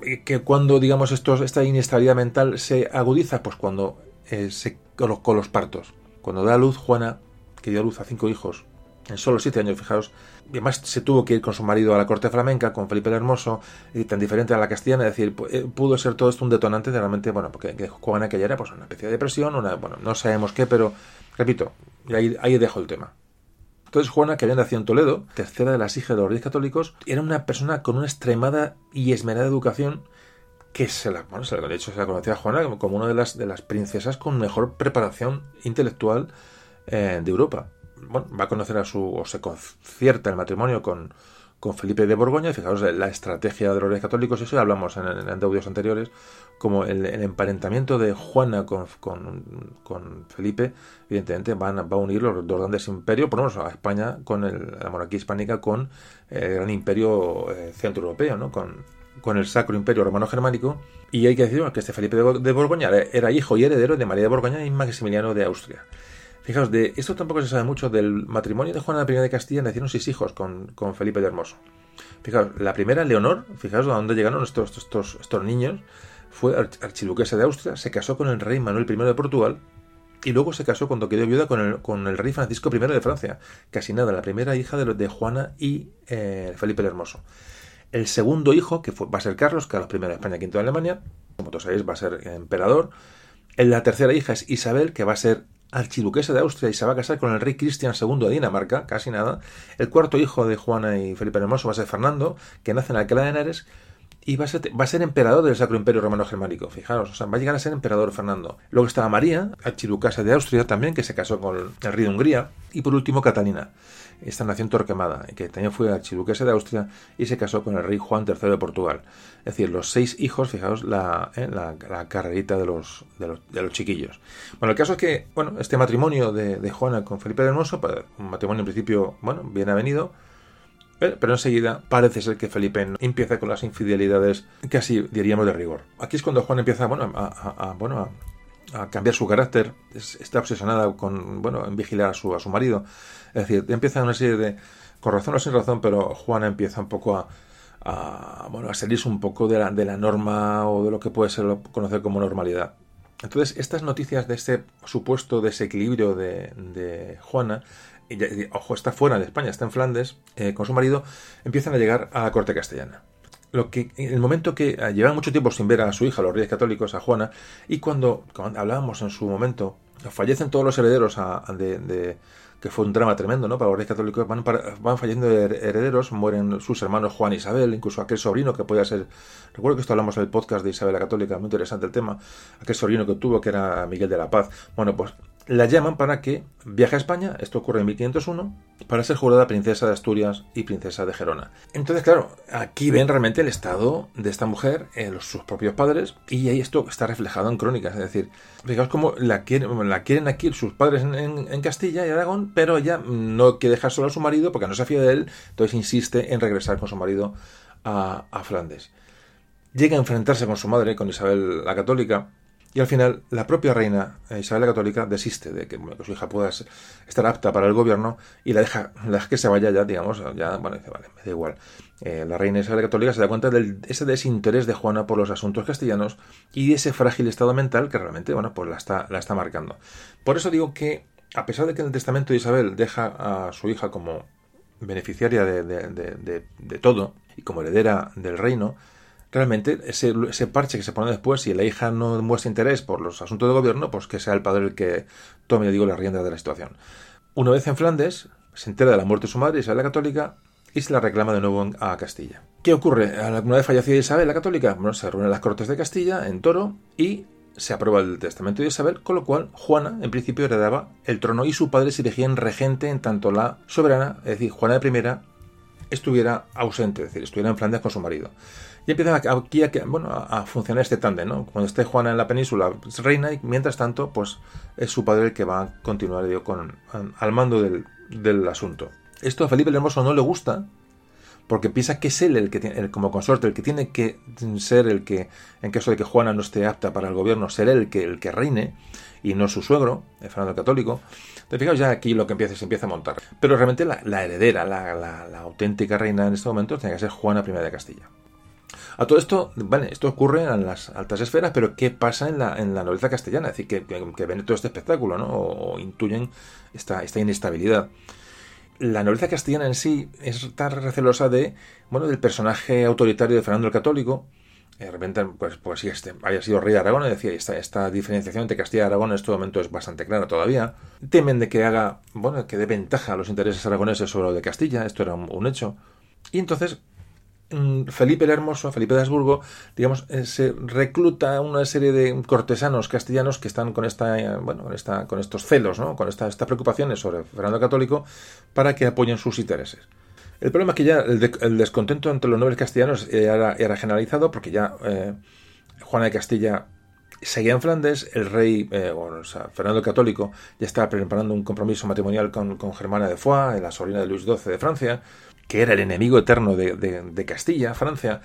eh, que cuando, digamos, esto, esta inestabilidad mental se agudiza, pues cuando se colocó los partos. Cuando da a luz Juana, que dio luz a cinco hijos, en solo siete años, fijaos. Además se tuvo que ir con su marido a la corte flamenca, con Felipe el Hermoso, y tan diferente a la castellana, es decir, eh, pudo ser todo esto un detonante de realmente, bueno, porque Juana aquella era pues una especie de depresión, una, bueno, no sabemos qué, pero, repito, ahí, ahí dejo el tema. Entonces Juana, que había nacido en Toledo, tercera de las hijas de los reyes católicos, era una persona con una extremada y esmerada educación que se la, bueno, se la, de hecho se la conocía a Juana como una de las, de las princesas con mejor preparación intelectual eh, de Europa bueno, va a conocer a su, o se concierta el matrimonio con, con Felipe de Borgoña, y fijaos la estrategia de los reyes católicos, eso ya hablamos en, en, audios anteriores, como el, emparentamiento de Juana con, con, Felipe, evidentemente van, va a unir los dos grandes imperios, por lo menos a España con la monarquía hispánica con el gran imperio eh, centroeuropeo, ¿no? con, con el Sacro Imperio Romano Germánico, y hay que decir que este Felipe de Borgoña era hijo y heredero de María de Borgoña y Maximiliano de Austria. Fijaos, de esto tampoco se sabe mucho. Del matrimonio de Juana I de Castilla nacieron seis hijos con, Felipe de Hermoso. Fijaos, la primera, Leonor, fijaos a dónde llegaron estos, estos, estos niños, fue archiduquesa de Austria, se casó con el rey Manuel I de Portugal y luego se casó cuando quedó viuda con el, con el rey Francisco I de Francia. Casi nada, la primera hija de, de Juana y eh, Felipe el Hermoso. El segundo hijo, que va a ser Carlos, Carlos I de España, quinto de Alemania, como todos sabéis, va a ser emperador. La tercera hija es Isabel, que va a ser archiduquesa de Austria y se va a casar con el rey Cristian II de Dinamarca, casi nada. El cuarto hijo de Juana y Felipe Hermoso va a ser Fernando, que nace en Alcalá de Henares y va a, ser, va a ser emperador del Sacro Imperio Romano Germánico. Fijaros, o sea, va a llegar a ser emperador Fernando. Luego estaba María, archiduquesa de Austria también, que se casó con el rey de Hungría. Y por último, Catalina, esta nación Torquemada, que también fue archiduquesa de Austria y se casó con el rey Juan III de Portugal. Es decir, los seis hijos, fijaos la, eh, la, carrerita de los, de los, de, los, chiquillos. Bueno, el caso es que, bueno, este matrimonio de, de Juana con Felipe el Hermoso, pues, un matrimonio en principio, bueno, bien avenido, eh, pero enseguida parece ser que Felipe empieza con las infidelidades casi diríamos de rigor. Aquí es cuando Juan empieza bueno, a, bueno, a, cambiar su carácter, está obsesionada con bueno, en vigilar a su, a su marido. Es decir, empieza una serie de, con razón o sin razón, pero Juana empieza un poco a, a, bueno, a salirse un poco de la, de la norma o de lo que puede ser conocer como normalidad. Entonces, estas noticias de este supuesto desequilibrio de, Juana, ojo, está fuera de España, está en Flandes, eh, con su marido, empiezan a llegar a la corte castellana. Lo que, en el momento que eh, llevan mucho tiempo sin ver a su hija, los reyes católicos, a Juana, y cuando, hablábamos en su momento, fallecen todos los herederos de que fue un drama tremendo, ¿no? Para los reyes católicos van, van herederos, mueren sus hermanos Juan y Isabel, incluso aquel sobrino que podía ser, recuerdo que esto hablamos en el podcast de Isabel la Católica, muy interesante el tema, aquel sobrino que tuvo que era Miguel de la Paz. Bueno, pues la llaman para que viaje a España, esto ocurre en 1501, para ser jurada princesa de Asturias y princesa de Gerona. Entonces, claro, aquí ven realmente el estado de esta mujer, eh, sus propios padres, y ahí esto está reflejado en crónicas, es decir, fijaos cómo la quieren, la quieren aquí sus padres en, Castilla y Aragón, pero ella no quiere dejar solo a su marido porque no se fía de él, entonces insiste en regresar con su marido a, a Flandes. Llega a enfrentarse con su madre, con Isabel la Católica, y al final, la propia reina eh, Isabel la Católica desiste de que, su hija pueda estar apta para el gobierno y [laughs] la deja, que se vaya ya, digamos, ya, bueno, dice, vale, me da igual. Eh, la reina Isabel la Católica se da cuenta de ese desinterés de Juana por los asuntos castellanos y de ese frágil estado mental que realmente, bueno, pues la está, la está marcando. Por eso digo que, a pesar de que en el testamento de Isabel deja a su hija como beneficiaria de, todo y como heredera del reino, realmente ese, parche que se pone después, si la hija no muestra interés por los asuntos de gobierno, pues que sea el padre el que tome, digo, la rienda de la situación. Una vez en Flandes, se entera de la muerte de su madre, Isabel la Católica, y se la reclama de nuevo a Castilla. ¿Qué ocurre? Una vez fallecida Isabel la Católica, bueno, se reúnen las Cortes de Castilla en Toro y se aprueba el testamento de Isabel, con lo cual Juana, en principio, heredaba el trono y su padre se elegía en regente en tanto la soberana, es decir, Juana I, estuviera ausente, es decir, estuviera en Flandes con su marido. Y empieza aquí a, funcionar este tándem, ¿no? Cuando esté Juana en la península, pues, reina y mientras tanto, pues es su padre el que va a continuar con, al mando del, asunto. Esto a Felipe el Hermoso no le gusta, porque piensa que es él el que tiene, como consorte, el que tiene que ser el que, en caso de que Juana no esté apta para el gobierno, ser él el que, el que reine y no su suegro, el Fernando el Católico. Fijaos ya aquí lo que empieza, se empieza a montar. Pero realmente la, heredera, la, auténtica reina en este momento, tiene que ser Juana I de Castilla. A todo esto, vale, esto ocurre en las altas esferas, pero ¿qué pasa en la, en la nobleza castellana? Es decir, que, que, ven todo este espectáculo, ¿no? O, intuyen esta, esta inestabilidad la nobleza castellana en sí está recelosa de, bueno, del personaje autoritario de Fernando el Católico. De repente, pues, pues sí, este, haya sido rey de Aragón, decía, esta, esta diferenciación entre Castilla y Aragón en este momento es bastante clara todavía. Temen de que haga, bueno, que dé ventaja a los intereses aragoneses sobre lo de Castilla, esto era un hecho. Y entonces Felipe el Hermoso, Felipe de Habsburgo, digamos, eh, se recluta una serie de cortesanos castellanos que están con esta, eh, bueno, con esta, con estos celos, ¿no? con estas preocupaciones sobre Fernando Católico, para que apoyen sus intereses. El problema es que ya el, descontento entre los nobles castellanos era, generalizado, porque ya eh, Juana de Castilla seguía en Flandes, el rey, o sea, Fernando el Católico, ya estaba preparando un compromiso matrimonial con, Germana de Foix, la sobrina de Luis XII de Francia, que era el enemigo eterno de, Castilla, Francia.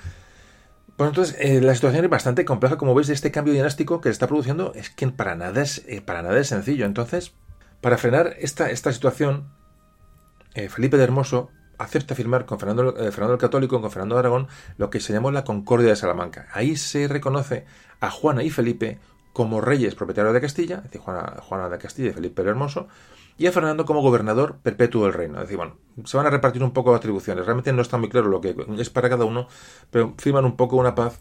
Pues entonces eh, la situación es bastante compleja, como veis, de este cambio dinástico que se está produciendo es que para nada es, eh, para nada es sencillo. Entonces, para frenar esta, esta situación, eh, Felipe de Hermoso acepta firmar con Fernando, Fernando el Católico, con Fernando de Aragón, lo que se llamó la Concordia de Salamanca. Ahí se reconoce a Juana y Felipe como reyes propietarios de Castilla, es decir, Juana, de Castilla y Felipe el Hermoso, y a Fernando como gobernador perpetuo del reino. Es decir, bueno, se van a repartir un poco atribuciones. Realmente no está muy claro lo que es para cada uno, pero firman un poco una paz,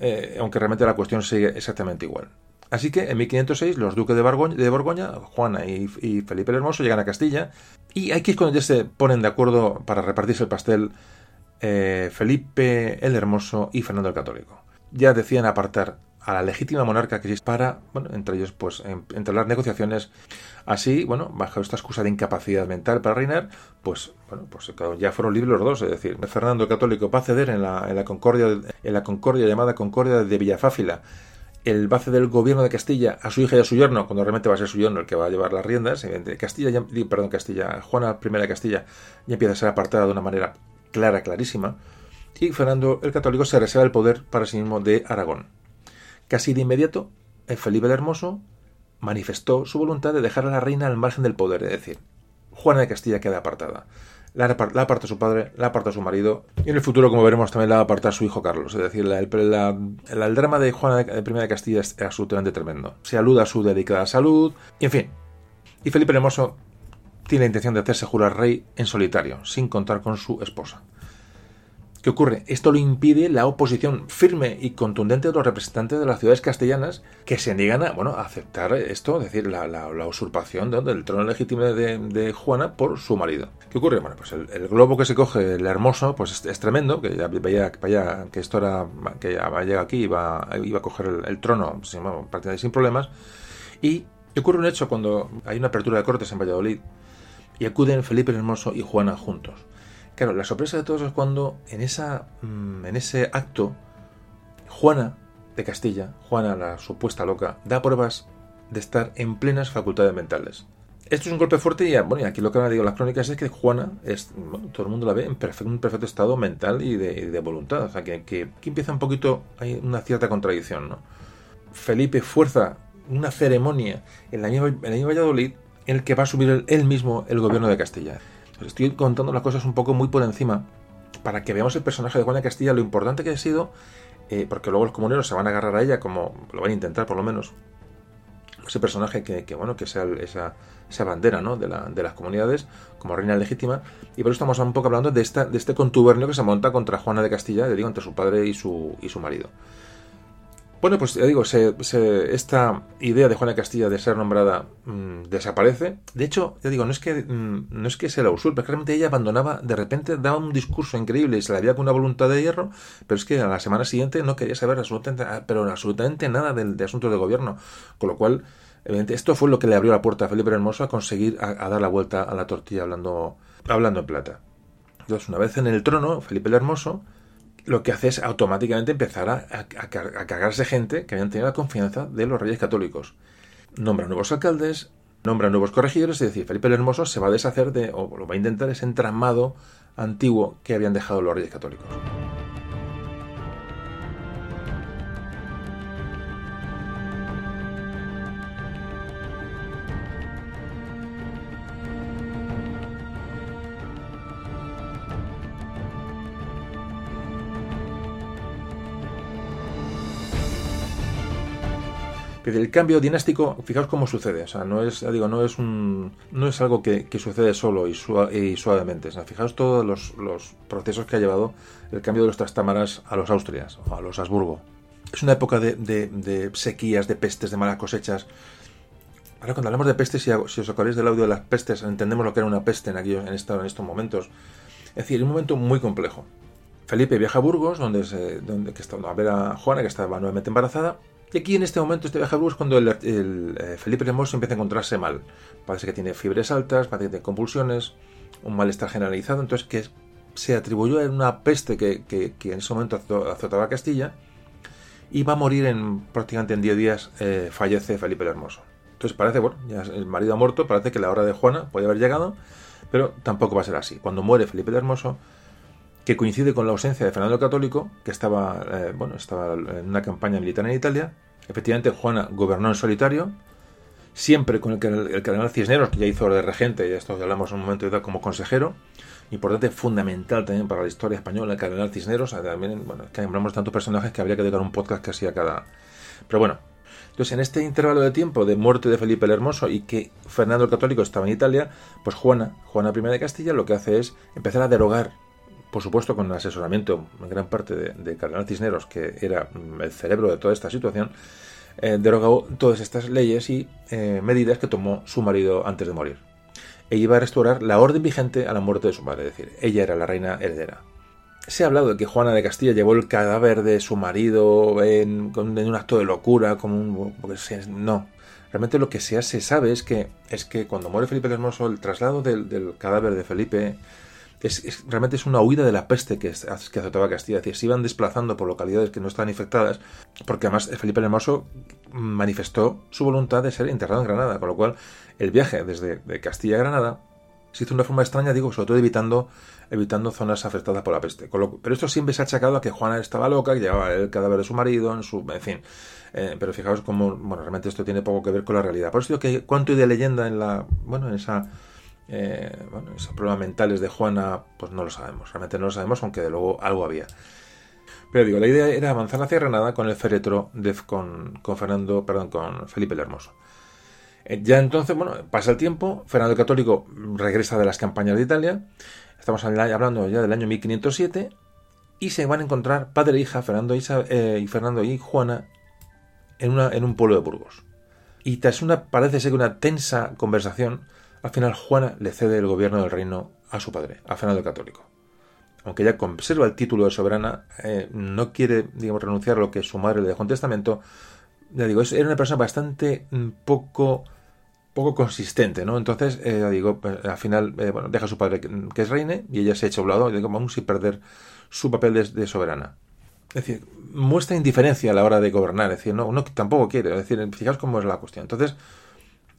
eh, aunque realmente la cuestión sigue exactamente igual. Así que en 1506 los duques de Borgoña, Juana y, Felipe el Hermoso, llegan a Castilla y aquí es cuando ya se ponen de acuerdo para repartirse el pastel eh, Felipe el Hermoso y Fernando el Católico. Ya decían apartar a la legítima monarca que para, bueno, entre ellos, pues, entre las negociaciones. Así, bueno, bajo esta excusa de incapacidad mental para reinar, pues, bueno, pues ya fueron libres los dos, es decir, Fernando el Católico va a ceder en la, en la concordia, en la concordia llamada Concordia de Villafáfila, el va a ceder el gobierno de Castilla a su hija y a su yerno, cuando realmente va a ser su yerno el que va a llevar las riendas. Castilla, ya, perdón, Castilla, Juana I de Castilla ya empieza a ser apartada de una manera clara, clarísima, y Fernando el Católico se reserva el poder para sí mismo de Aragón. Casi de inmediato, Felipe el Hermoso manifestó su voluntad de dejar a la reina al margen del poder, es decir, Juana de Castilla queda apartada. La, aparta su padre, la aparta su marido, y en el futuro, como veremos, también la va a apartar su hijo Carlos. Es decir, el, drama de Juana de, I de Castilla es absolutamente tremendo. Se aluda a su dedicada salud, y en fin. Y Felipe el Hermoso tiene la intención de hacerse jurar rey en solitario, sin contar con su esposa. ¿Qué ocurre? Esto lo impide la oposición firme y contundente de los representantes de las ciudades castellanas que se niegan a, bueno, aceptar esto, es decir, la, usurpación del trono legítimo de, Juana por su marido. ¿Qué ocurre? Bueno, pues el, globo que se coge, el hermoso, pues es, tremendo, que ya vaya, que esto era, que ya llega aquí, iba, iba a coger el, trono sin, sin problemas. Y ocurre un hecho cuando hay una apertura de cortes en Valladolid y acuden Felipe el Hermoso y Juana juntos. Claro, la sorpresa de todos es cuando en, esa, mm, en ese acto, Juana de Castilla, Juana la supuesta loca, da pruebas de estar en plenas facultades mentales. Esto es un golpe fuerte y, bueno, aquí lo que me digo las crónicas es que Juana, es, todo el mundo la ve en perfecto, un perfecto estado mental y de, voluntad. O sea, que, que, empieza un poquito, hay una cierta contradicción, ¿no? Felipe fuerza una ceremonia en la misma, en Valladolid en el que va a asumir él mismo el gobierno de Castilla estoy contando las cosas un poco muy por encima para que veamos el personaje de Juana de Castilla, lo importante que ha sido, eh, porque luego los comuneros se van a agarrar a ella, como lo van a intentar por lo menos, ese personaje que, bueno, que sea esa, bandera ¿no? de, la, de, las comunidades como reina legítima. Y por eso estamos un poco hablando de, esta, de este contubernio que se monta contra Juana de Castilla, digo, entre su padre y su, y su marido. Bueno, pues ya digo, esta idea de Juana de Castilla de ser nombrada mm, desaparece. De hecho, ya digo, no es que mm, no es que se la usurpe, realmente ella abandonaba, de repente daba un discurso increíble y se la había con una voluntad de hierro, pero es que a la semana siguiente no quería saber absolutamente, ah, pero absolutamente nada del, de asuntos de gobierno. Con lo cual, esto fue lo que le abrió la puerta a Felipe Hermoso a conseguir a, dar la vuelta a la tortilla hablando, hablando en plata. Entonces, una vez en el trono, Felipe el Hermoso lo que hace es automáticamente empezar a, a, cargarse gente que habían tenido la confianza de los reyes católicos. Nombra nuevos alcaldes, nombra nuevos corregidores, es decir, Felipe el Hermoso se va a deshacer de, o lo va a intentar, ese entramado antiguo que habían dejado los reyes católicos. El cambio dinástico, fijaos cómo sucede, o sea, no es, digo, no es un, no es algo que, sucede solo y, suavemente, fijaos todos los, procesos que ha llevado el cambio de los trastámaras a los Austrias o a los Habsburgo. Es una época de, sequías, de pestes, de malas cosechas. Ahora cuando hablamos de pestes, si, os acordáis del audio de las pestes, entendemos lo que era una peste en, en, estos momentos. Es decir, un momento muy complejo. Felipe viaja a Burgos, donde, se, está, a ver a Juana, que estaba nuevamente embarazada, y aquí en este momento, este viaje a Burgos, cuando el, eh, Felipe Hermoso empieza a encontrarse mal. Parece que tiene fiebres altas, parece que tiene convulsiones, un malestar generalizado, entonces que se atribuyó a una peste que, en ese momento azotaba Castilla y va a morir en prácticamente en 10 días, eh, fallece Felipe el Hermoso. Entonces parece, bueno, ya el marido ha muerto, parece que la hora de Juana puede haber llegado, pero tampoco va a ser así. Cuando muere Felipe el Hermoso, que coincide con la ausencia de Fernando el Católico, que estaba, eh, bueno, estaba en una campaña militar en Italia. Efectivamente, Juana gobernó en solitario, siempre con el, cardenal Cisneros, que ya hizo de regente, y esto hablamos en un momento de como consejero, importante, fundamental también para la historia española, el cardenal Cisneros, también, bueno, que de tantos personajes que habría que dedicar un podcast casi a cada... Pero bueno, entonces, en este intervalo de tiempo de muerte de Felipe el Hermoso y que Fernando el Católico estaba en Italia, pues Juana, Juana I de Castilla, lo que hace es empezar a derogar por supuesto con el asesoramiento en gran parte de, Cardenal Cisneros, que era mm, el cerebro de toda esta situación, eh, derogó todas estas leyes y eh, medidas que tomó su marido antes de morir. Ella iba a restaurar la orden vigente a la muerte de su madre, es decir, ella era la reina heredera. Se ha hablado de que Juana de Castilla llevó el cadáver de su marido en, un acto de locura, como un... No, realmente lo que se, se sabe es que, es que cuando muere Felipe el Hermoso, el traslado del cadáver de Felipe es, realmente es una huida de la peste que, que azotaba Castilla. Es decir, se iban desplazando por localidades que no estaban infectadas, porque además Felipe el Hermoso manifestó su voluntad de ser enterrado en Granada, con lo cual el viaje desde Castilla a Granada se hizo de una forma extraña, digo, sobre todo evitando, evitando zonas afectadas por la peste. pero esto siempre se ha achacado a que Juana estaba loca, que llevaba el cadáver de su marido, en su, en fin. Eh, pero fijaos cómo, bueno, realmente esto tiene poco que ver con la realidad. Por eso digo que cuánto hay de leyenda en la, bueno, en esa eh, bueno, esos problemas mentales de Juana, pues no lo sabemos, realmente no lo sabemos, aunque de luego algo había. Pero digo, la idea era avanzar hacia Granada con el féretro con, con, Fernando, perdón, con Felipe el Hermoso. Eh, ya entonces, bueno, pasa el tiempo, Fernando el Católico regresa de las campañas de Italia, estamos hablando ya del año 1507, y se van a encontrar padre e hija, Fernando y, eh, y Fernando y Juana, en, una, en un pueblo de Burgos. Y tras una, parece ser una tensa conversación, al final Juana le cede el gobierno del reino a su padre, a Fernando el Católico. Aunque ella conserva el título de soberana, eh, no quiere, digamos, renunciar a lo que su madre le dejó en testamento. Ya digo, era una persona bastante mm, poco poco consistente, ¿no? Entonces, eh, ya digo, eh, al final, bueno, deja a su padre que, es reine y ella se echa a un y digo, vamos sin perder su papel de, soberana. Es decir, muestra indiferencia a la hora de gobernar, es decir, no, no tampoco quiere, es decir, fijaos cómo es la cuestión. Entonces,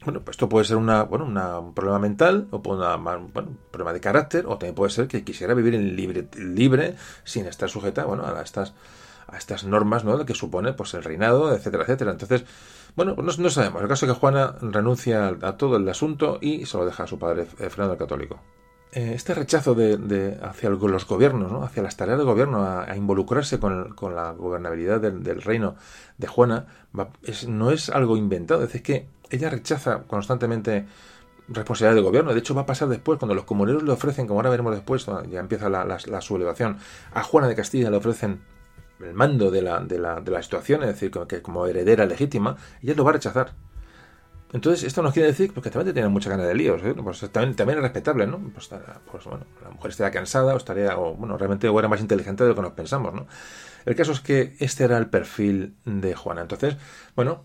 bueno, pues esto puede ser una, bueno, un problema mental o una, un problema de carácter o también puede ser que quisiera vivir en libre, libre sin estar sujeta bueno, a estas a estas normas ¿no? que supone pues el reinado, etcétera, etcétera. Entonces, bueno, pues no, sabemos. El caso es que Juana renuncia a, todo el asunto y se lo deja a su padre, eh, Fernando el Católico. Eh, este rechazo de, hacia los gobiernos, ¿no? hacia las tareas del gobierno, a, involucrarse con, la gobernabilidad del, reino de Juana, no es algo inventado. Es que ella rechaza constantemente responsabilidad del gobierno. De hecho, va a pasar después, cuando los comuneros le ofrecen, como ahora veremos después, ya empieza la, la, sublevación, a Juana de Castilla le ofrecen el mando de la, de la, de la situación, es decir, que como heredera legítima, ella lo va a rechazar. Entonces, esto nos quiere decir porque también tienen mucha ganas de líos, ¿eh? pues también, también, es respetable, ¿no? Pues, pues, bueno, la mujer estaría cansada o estaría, o bueno, realmente o era más inteligente de lo que nos pensamos, ¿no? El caso es que este era el perfil de Juana. Entonces, bueno,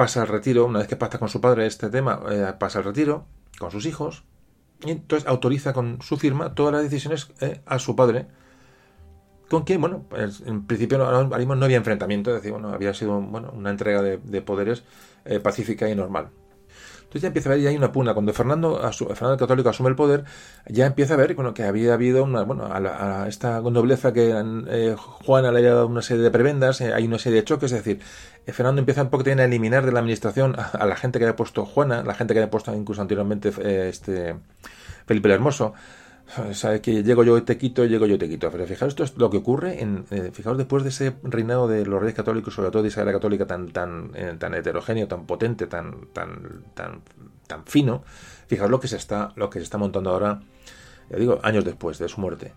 pasa al retiro, una vez que pasa con su padre este tema, eh, pasa al retiro con sus hijos y entonces autoriza con su firma todas las decisiones eh, a su padre. Con quien, bueno, pues, en principio no había enfrentamiento, es decir, bueno, había sido bueno, una entrega de, de poderes eh, pacífica y normal. Entonces ya empieza a ver, ya hay una puna. Cuando Fernando, Fernando el Católico asume el poder, ya empieza a ver bueno, que había habido una, bueno, a, esta nobleza que Juana le había dado una serie de prebendas, hay una serie de choques, es decir, Fernando empieza un poco también a eliminar de la administración a, la gente que había puesto Juana, la gente que había puesto incluso anteriormente este Felipe el Hermoso. Sabe que llego yo y te quito, llego yo y te quito. Pero fijaos, esto es lo que ocurre en. Eh, fijaos, después de ese reinado de los reyes católicos, sobre todo de Isabel la Católica, tan, tan, eh, tan heterogéneo, tan potente, tan, tan, tan, tan fino, fijaos lo que se está, lo que se está montando ahora, ya digo, años después de su muerte.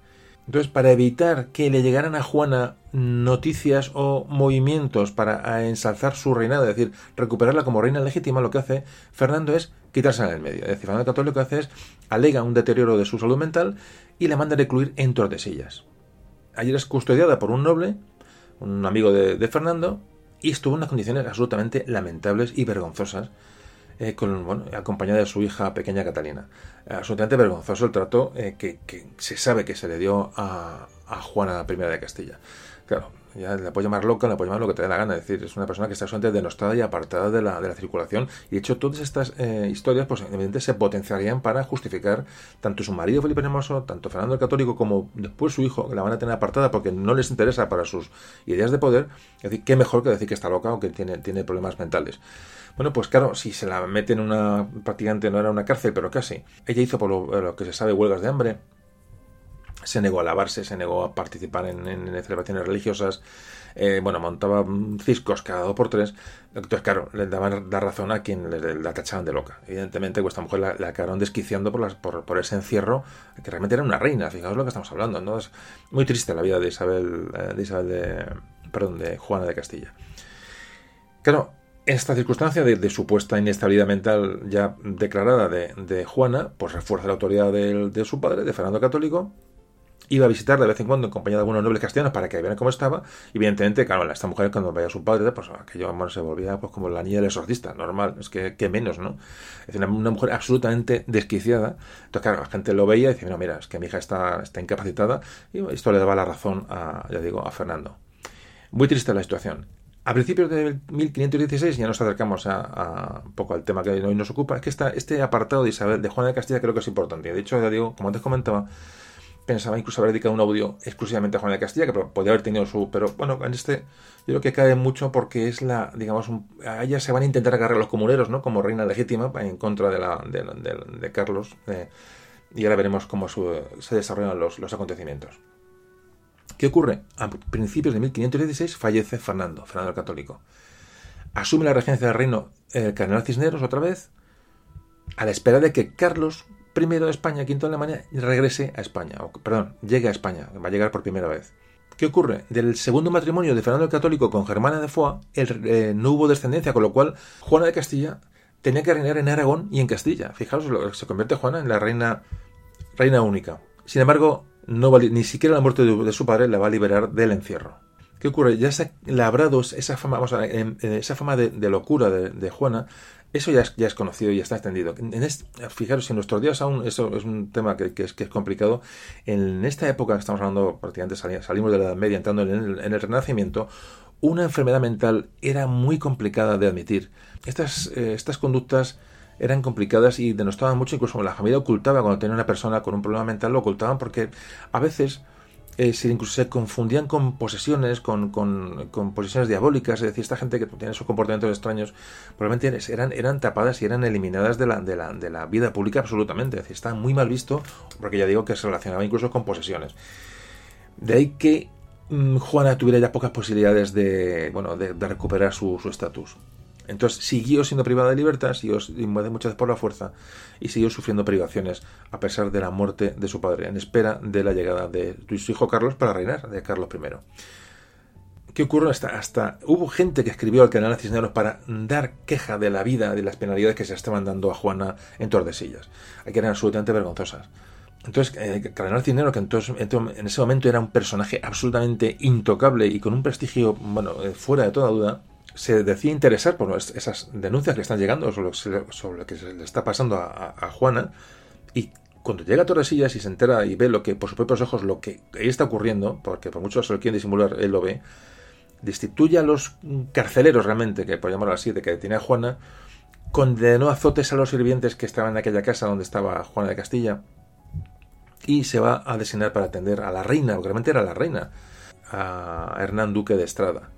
Entonces, para evitar que le llegaran a Juana noticias o movimientos para ensalzar su reinado, es decir, recuperarla como reina legítima, lo que hace Fernando es quitarse en el medio. Es decir, Fernando Católico lo que hace es alega un deterioro de su salud mental y le manda recluir en Tordesillas. Ayer es custodiada por un noble, un amigo de, Fernando, y estuvo en unas condiciones absolutamente lamentables y vergonzosas, eh, con, acompañada de su hija pequeña Catalina. absolutamente vergonzoso el trato eh, que, se sabe que se le dio a, a Juana I de Castilla. Claro, ya le puedes llamar loca, le puedes llamar lo que te dé la gana. Es decir, es una persona que está solamente denostada y apartada de la, de la circulación. Y de hecho, todas estas eh, historias, pues evidentemente se potenciarían para justificar tanto su marido Felipe Hermoso, tanto Fernando el Católico, como después su hijo, que la van a tener apartada porque no les interesa para sus ideas de poder. Es decir, qué mejor que decir que está loca o que tiene, tiene problemas mentales. Bueno, pues claro, si se la mete en una, prácticamente no era una cárcel, pero casi. Ella hizo, por lo que se sabe, huelgas de hambre se negó a lavarse, se negó a participar en, celebraciones religiosas, eh, bueno, montaba ciscos cada dos por tres. Entonces, claro, le daban la razón a quien le, la tachaban de loca. Evidentemente, pues, esta mujer la, la acabaron desquiciando por, las, por, por, ese encierro, que realmente era una reina, fijaos lo que estamos hablando, ¿no? Es muy triste la vida de Isabel, eh, de Isabel de, perdón, de Juana de Castilla. Claro, esta circunstancia de, supuesta inestabilidad mental ya declarada de, Juana, pues refuerza la autoridad de, su padre, de Fernando Católico, iba a visitar de vez en cuando en compañía de algunos nobles castellanos para que vieran cómo estaba. Y evidentemente, claro, esta mujer cuando veía a su padre, pues aquello bueno, se volvía pues como la niña del exorcista, normal, es que, menos, ¿no? Es decir, una, mujer absolutamente desquiciada. Entonces, claro, la gente lo veía y decía, no, mira, es que mi hija está, está incapacitada. Y esto le daba la razón ya digo, a Fernando. Muy triste la situación. A principios de 1516, ya nos acercamos a, un poco al tema que hoy nos ocupa, es que esta, este apartado de Isabel, de Juana de Castilla, creo que es importante. De hecho, ya digo, como antes comentaba, pensaba incluso haber dedicado un audio exclusivamente a Juan de Castilla, que podría haber tenido su. Pero bueno, en este yo creo que cae mucho porque es la, digamos, a ella se van a intentar agarrar los comuneros, ¿no? Como reina legítima en contra de, la, de, Carlos. Eh, y ahora veremos cómo se desarrollan los acontecimientos. ¿Qué ocurre? A principios de 1516 fallece Fernando, Fernando el Católico. Asume la regencia del reino el cardenal Cisneros otra vez, a la espera de que Carlos primero de España, quinto de Alemania, regrese a España, o, perdón, llegue a España, va a llegar por primera vez. ¿Qué ocurre? Del segundo matrimonio de Fernando el Católico con Germana de Foix, eh, no hubo descendencia, con lo cual Juana de Castilla tenía que reinar en Aragón y en Castilla. Fijaos, se convierte Juana en la reina, reina única. Sin embargo, no ni siquiera la muerte de, su padre la va a liberar del encierro. ¿Qué ocurre? Ya se ha labrado esa fama, vamos a, esa fama de, locura de, Juana eso ya es, ya es conocido y ya está extendido. En fijaros, en nuestros días aún eso es un tema que, es, que es complicado. En esta época estamos hablando, prácticamente salimos de la Edad Media, entrando en el, Renacimiento, una enfermedad mental era muy complicada de admitir. Estas, eh, estas conductas eran complicadas y denostaban mucho, incluso la familia ocultaba cuando tenía una persona con un problema mental, lo ocultaban porque a veces eh, incluso se confundían con posesiones, con, con, con, posesiones diabólicas, es decir, esta gente que tiene esos comportamientos extraños, probablemente eran, tapadas y eran eliminadas de la, de, de vida pública absolutamente, es decir, está muy mal visto, porque ya digo que se relacionaba incluso con posesiones. De ahí que mm, Juana tuviera ya pocas posibilidades de, bueno, de, recuperar su estatus. Entonces siguió siendo privada de libertad, siguió muchas veces por la fuerza y siguió sufriendo privaciones a pesar de la muerte de su padre, en espera de la llegada de su hijo Carlos para reinar, de Carlos I. ¿Qué ocurrió? Hasta, hasta hubo gente que escribió al canal Cisneros para dar queja de la vida, de las penalidades que se estaban dando a Juana en Tordesillas, que eran absolutamente vergonzosas. Entonces, eh, Cisneros, que entonces, en ese momento era un personaje absolutamente intocable y con un prestigio, bueno, eh, fuera de toda duda, se decía interesar por esas denuncias que están llegando sobre, lo que se le está pasando a, Juana y cuando llega a Tordesillas y se entera y ve lo que por sus propios ojos lo que ahí está ocurriendo, porque por mucho se lo quieren disimular, él lo ve, destituye a los carceleros realmente, que por llamarlo así, de que tenía Juana, condenó a azotes a los sirvientes que estaban en aquella casa donde estaba Juana de Castilla y se va a designar para atender a la reina, porque realmente era la reina, a Hernán Duque de Estrada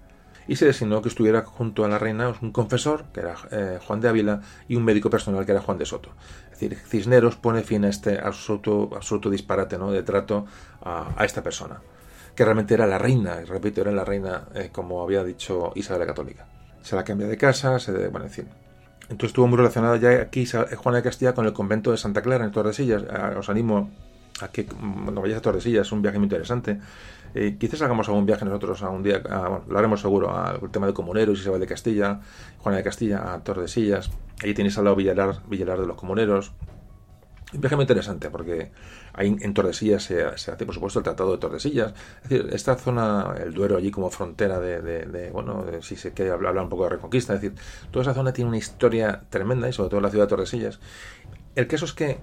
y se designó que estuviera junto a la reina un confesor, que era eh, Juan de Ávila, y un médico personal, que era Juan de Soto. Es decir, Cisneros pone fin a este absoluto, absoluto disparate ¿no? de trato a, esta persona, que realmente era la reina, y repito, era la reina, eh, como había dicho Isabel la Católica. Se la cambia de casa, se de, bueno, en fin. Entonces estuvo muy relacionada ya aquí Juana de Castilla con el convento de Santa Clara en Tordesillas. Os animo a que cuando vayáis a Tordesillas, es un viaje muy interesante. Eh, quizás hagamos algún viaje nosotros a un día, lo haremos seguro, al tema de Comuneros, Isabel de Castilla, Juana de Castilla, a Tordesillas. Ahí tenéis al lado Villalar, Villalar de los Comuneros. Un viaje muy interesante porque ahí en Tordesillas se, hace, por supuesto, el Tratado de Tordesillas. Es decir, esta zona, el Duero allí como frontera de, bueno, si se quiere hablar, un poco de Reconquista, es decir, toda esa zona tiene una historia tremenda y sobre todo la ciudad de Tordesillas. El caso es que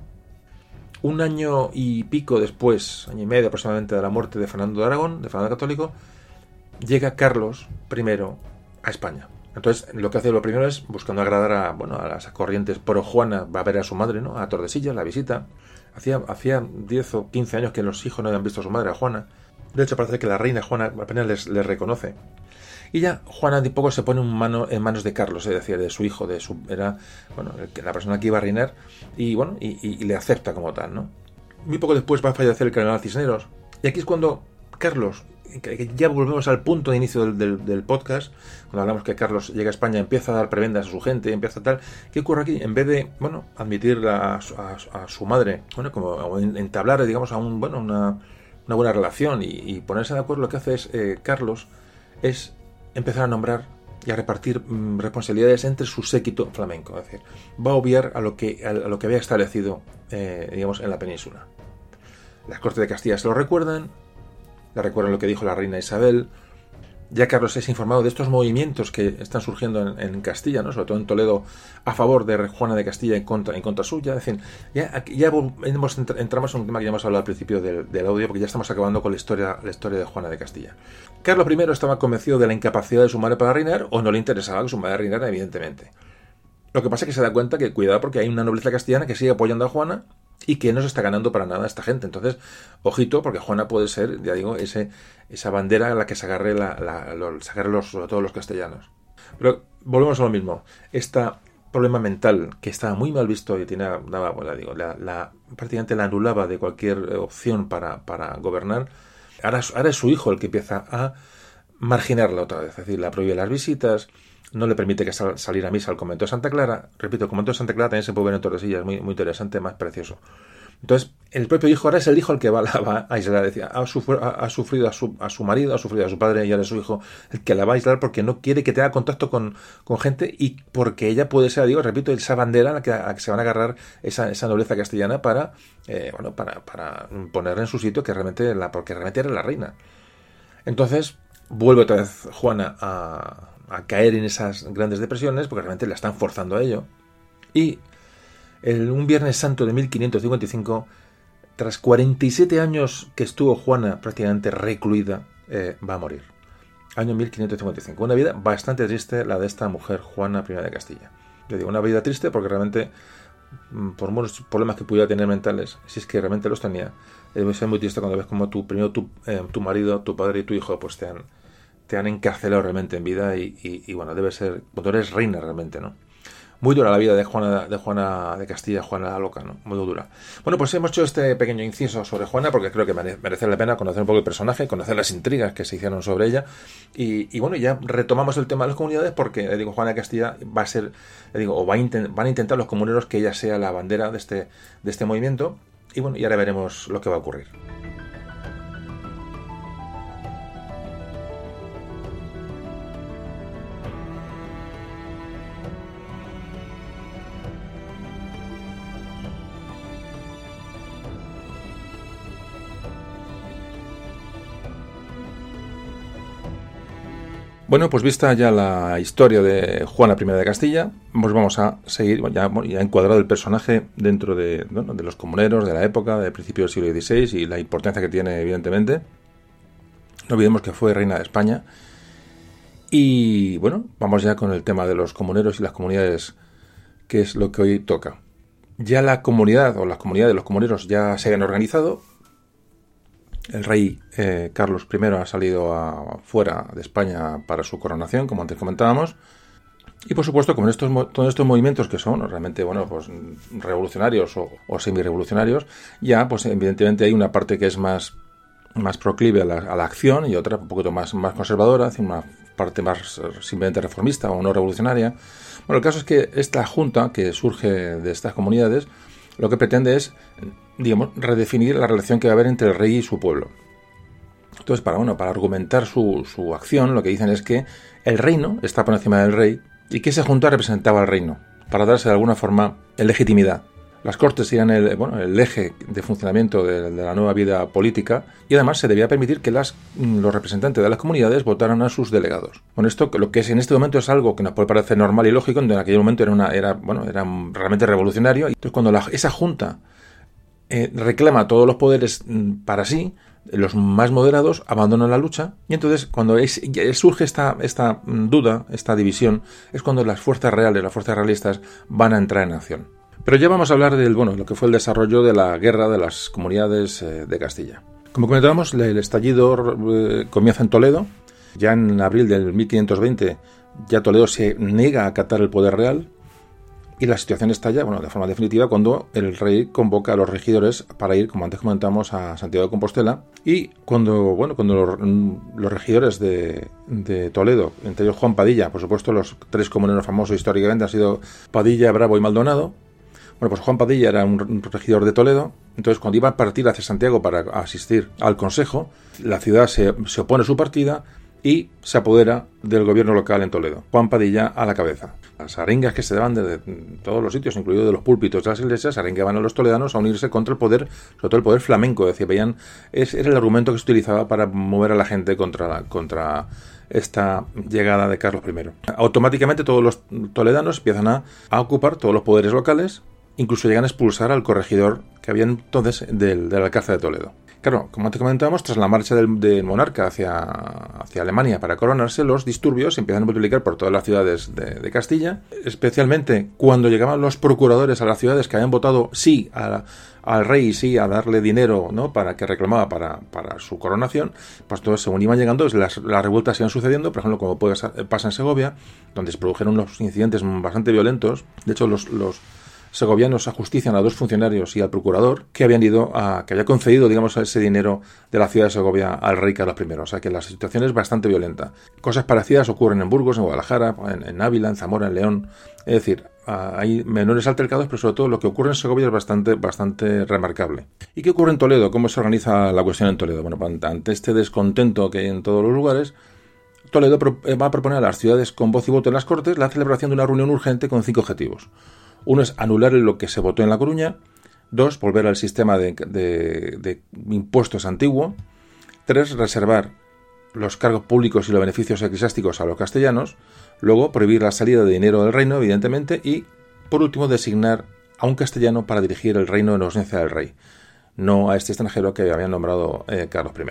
un año y pico después, año y medio aproximadamente de la muerte de Fernando de Aragón, de Fernando Católico, llega Carlos I a España. Entonces, lo que hace lo primero es, buscando agradar a, bueno, a las corrientes pro Juana, va a ver a su madre, ¿no? A Tordesillas, la visita. Hacía, hacía 10 o 15 años que los hijos no habían visto a su madre, a Juana. De hecho, parece que la reina Juana apenas les reconoce. Y ya Juana de poco se pone en, mano, en manos de Carlos, es decir, de su hijo, de su era bueno, la persona que iba a reinar, y bueno, y, le acepta como tal, ¿no? Muy poco después va a fallecer el cardenal Cisneros. Y aquí es cuando Carlos, que ya volvemos al punto de inicio del, podcast, cuando hablamos que Carlos llega a España, empieza a dar prebendas a su gente, empieza tal. ¿Qué ocurre aquí? En vez de, bueno, admitir a, su madre, bueno, como entablar, digamos, a un, bueno, una, una buena relación y, ponerse de acuerdo, lo que hace es eh, Carlos es empezar a nombrar y a repartir mm, responsabilidades entre su séquito flamenco. Es decir, va a obviar a lo que, a lo que había establecido, eh, digamos, en la península. Las Cortes de Castilla se lo recuerdan, le recuerdan lo que dijo la reina Isabel, ya Carlos es informado de estos movimientos que están surgiendo en, Castilla, ¿no? sobre todo en Toledo, a favor de Juana de Castilla en contra, en contra suya. Es decir, ya, ya entramos en un tema que ya hemos hablado al principio del, audio, porque ya estamos acabando con la historia, la historia de Juana de Castilla. Carlos I estaba convencido de la incapacidad de su madre para reinar, o no le interesaba que su madre reinara, evidentemente. Lo que pasa es que se da cuenta que, cuidado, porque hay una nobleza castellana que sigue apoyando a Juana y que no se está ganando para nada esta gente. Entonces, ojito, porque Juana puede ser, ya digo, ese, esa bandera a la que se agarre, la, los, sobre todo los castellanos. Pero volvemos a lo mismo. Este problema mental que estaba muy mal visto y tiene, daba, bueno, digo, la, prácticamente la anulaba de cualquier opción para, para gobernar, ahora, ahora es su hijo el que empieza a marginarla otra vez. Es decir, la prohíbe las visitas, no le permite que salir a misa al convento de Santa Clara. Repito, el convento de Santa Clara también se puede ver en Tordesillas, muy, muy interesante, más precioso. Entonces, el propio hijo ahora es el hijo el que [laughs] va, a aislar. Decía, ha, sufrido, a, su, a su marido, ha sufrido a su padre y ahora es su hijo el que la va a aislar porque no quiere que tenga contacto con, gente y porque ella puede ser, digo, repito, esa bandera a la que, se van a agarrar esa, esa nobleza castellana para, eh, bueno, para, para ponerla en su sitio, que realmente la, porque realmente era la reina. Entonces, vuelve otra vez Juana a, a caer en esas grandes depresiones porque realmente la están forzando a ello. Y el, un Viernes Santo de 1555, tras 47 años que estuvo Juana prácticamente recluida, eh, va a morir. Año 1555. Una vida bastante triste la de esta mujer, Juana I de Castilla. Le digo, una vida triste porque realmente, mm, por muchos problemas que pudiera tener mentales, si es que realmente los tenía, debe ser muy triste cuando ves como tu, primero tu, eh, tu marido, tu padre y tu hijo pues te han, te han encarcelado realmente en vida y, bueno, debe ser, cuando eres reina realmente, ¿no? muy dura la vida de Juana de Juana de Castilla, Juana la Loca, ¿no? Muy dura. Bueno, pues hemos hecho este pequeño inciso sobre Juana porque creo que merece la pena conocer un poco el personaje, conocer las intrigas que se hicieron sobre ella. Y, bueno, ya retomamos el tema de las comunidades porque, digo, Juana de Castilla va a ser, digo, o va van a intentar los comuneros que ella sea la bandera de este, de este movimiento. Y bueno, y ahora veremos lo que va a ocurrir. Bueno, pues vista ya la historia de Juana I de Castilla, pues vamos a seguir, ya, ya encuadrado el personaje dentro de, de los comuneros de la época, del principio del siglo XVI y la importancia que tiene, evidentemente. No olvidemos que fue reina de España. Y bueno, vamos ya con el tema de los comuneros y las comunidades, que es lo que hoy toca. Ya la comunidad o las comunidades de los comuneros ya se han organizado, el rey eh, Carlos I ha salido fuera de España para su coronación, como antes comentábamos. Y por supuesto, con estos, todos estos movimientos que son realmente bueno, pues, revolucionarios o, semi-revolucionarios, ya pues evidentemente hay una parte que es más, más proclive a la, acción y otra un poquito más, más conservadora, una parte más simplemente reformista o no revolucionaria. Bueno, el caso es que esta junta que surge de estas comunidades lo que pretende es digamos, redefinir la relación que va a haber entre el rey y su pueblo. Entonces, para, bueno, para argumentar su, su acción, lo que dicen es que el reino está por encima del rey y que esa junta representaba al reino, para darse de alguna forma legitimidad. Las cortes serían el, bueno, el eje de funcionamiento de, la nueva vida política y además se debía permitir que las, mm, los representantes de las comunidades votaran a sus delegados. Con esto, lo que es en este momento es algo que nos puede parecer normal y lógico, en aquel momento era, bueno, era realmente revolucionario. Entonces, cuando esa junta eh, reclama todos los poderes mm, para sí, los más moderados abandonan la lucha y entonces cuando surge esta, esta mm, duda, esta división, es cuando las fuerzas reales, las fuerzas realistas van a entrar en acción. Pero ya vamos a hablar del bueno, lo que fue el desarrollo de la guerra de las comunidades eh, de Castilla. Como comentábamos, el estallido eh, comienza en Toledo. Ya en abril del 1520 ya Toledo se niega a acatar el poder real y la situación estalla, bueno, de forma definitiva cuando el rey convoca a los regidores para ir, como antes comentamos, a Santiago de Compostela. Y cuando, bueno, cuando los, regidores de, Toledo, entre ellos Juan Padilla, por supuesto, los tres comuneros famosos históricamente han sido Padilla, Bravo y Maldonado. Bueno, pues Juan Padilla era un regidor de Toledo, entonces cuando iba a partir hacia Santiago para asistir al consejo, la ciudad se, opone a su partida y se apodera del gobierno local en Toledo. Juan Padilla a la cabeza. Las arengas que se daban de, todos los sitios, incluido de los púlpitos de las iglesias, arengaban a los toledanos a unirse contra el poder, sobre todo el poder flamenco. Decía, veían, es, era el argumento que se utilizaba para mover a la gente contra, contra esta llegada de Carlos I. Automáticamente todos los toledanos empiezan a ocupar todos los poderes locales, incluso llegan a expulsar al corregidor que había entonces del, del Alcázar de Toledo. Claro, como te comentábamos, tras la marcha del, monarca hacia, Alemania para coronarse, los disturbios se empiezan a multiplicar por todas las ciudades de, Castilla, especialmente cuando llegaban los procuradores a las ciudades que habían votado sí al rey y sí a darle dinero ¿no? para que reclamaba para, para su coronación, pues todos según iban llegando, las, las revueltas iban sucediendo, por ejemplo, como puede, pasa en Segovia, donde se produjeron unos incidentes bastante violentos, de hecho los, los segovianos ajustician a dos funcionarios y al procurador que habían ido a, que había concedido, digamos, ese dinero de la ciudad de Segovia al rey Carlos I. O sea que la situación es bastante violenta. Cosas parecidas ocurren en Burgos, en Guadalajara, en, Ávila, en Zamora, en León. Es decir, hay menores altercados, pero sobre todo lo que ocurre en Segovia es bastante, bastante remarcable. ¿Y qué ocurre en Toledo? ¿Cómo se organiza la cuestión en Toledo? Bueno, ante este descontento que hay en todos los lugares, Toledo eh, va a proponer a las ciudades con voz y voto en las Cortes la celebración de una reunión urgente con cinco objetivos. Uno es anular lo que se votó en La Coruña. Dos, volver al sistema de, impuestos antiguo. Tres, reservar los cargos públicos y los beneficios eclesiásticos a los castellanos. Luego, prohibir la salida de dinero del reino, evidentemente. Y, por último, designar a un castellano para dirigir el reino en ausencia del rey. no a este extranjero que había nombrado eh, Carlos I.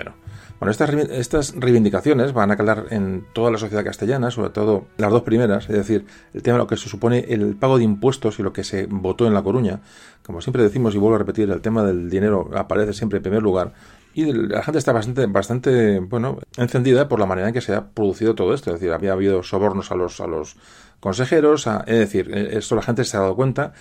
Bueno, estas, estas reivindicaciones van a calar en toda la sociedad castellana, sobre todo las dos primeras, es decir, el tema de lo que se supone el pago de impuestos y lo que se votó en La Coruña. Como siempre decimos y vuelvo a repetir, el tema del dinero aparece siempre en primer lugar. Y la gente está bastante, bastante, bueno, encendida por la manera en que se ha producido todo esto. Es decir, había habido sobornos a los, a los consejeros, es decir, eh, esto la gente se ha dado cuenta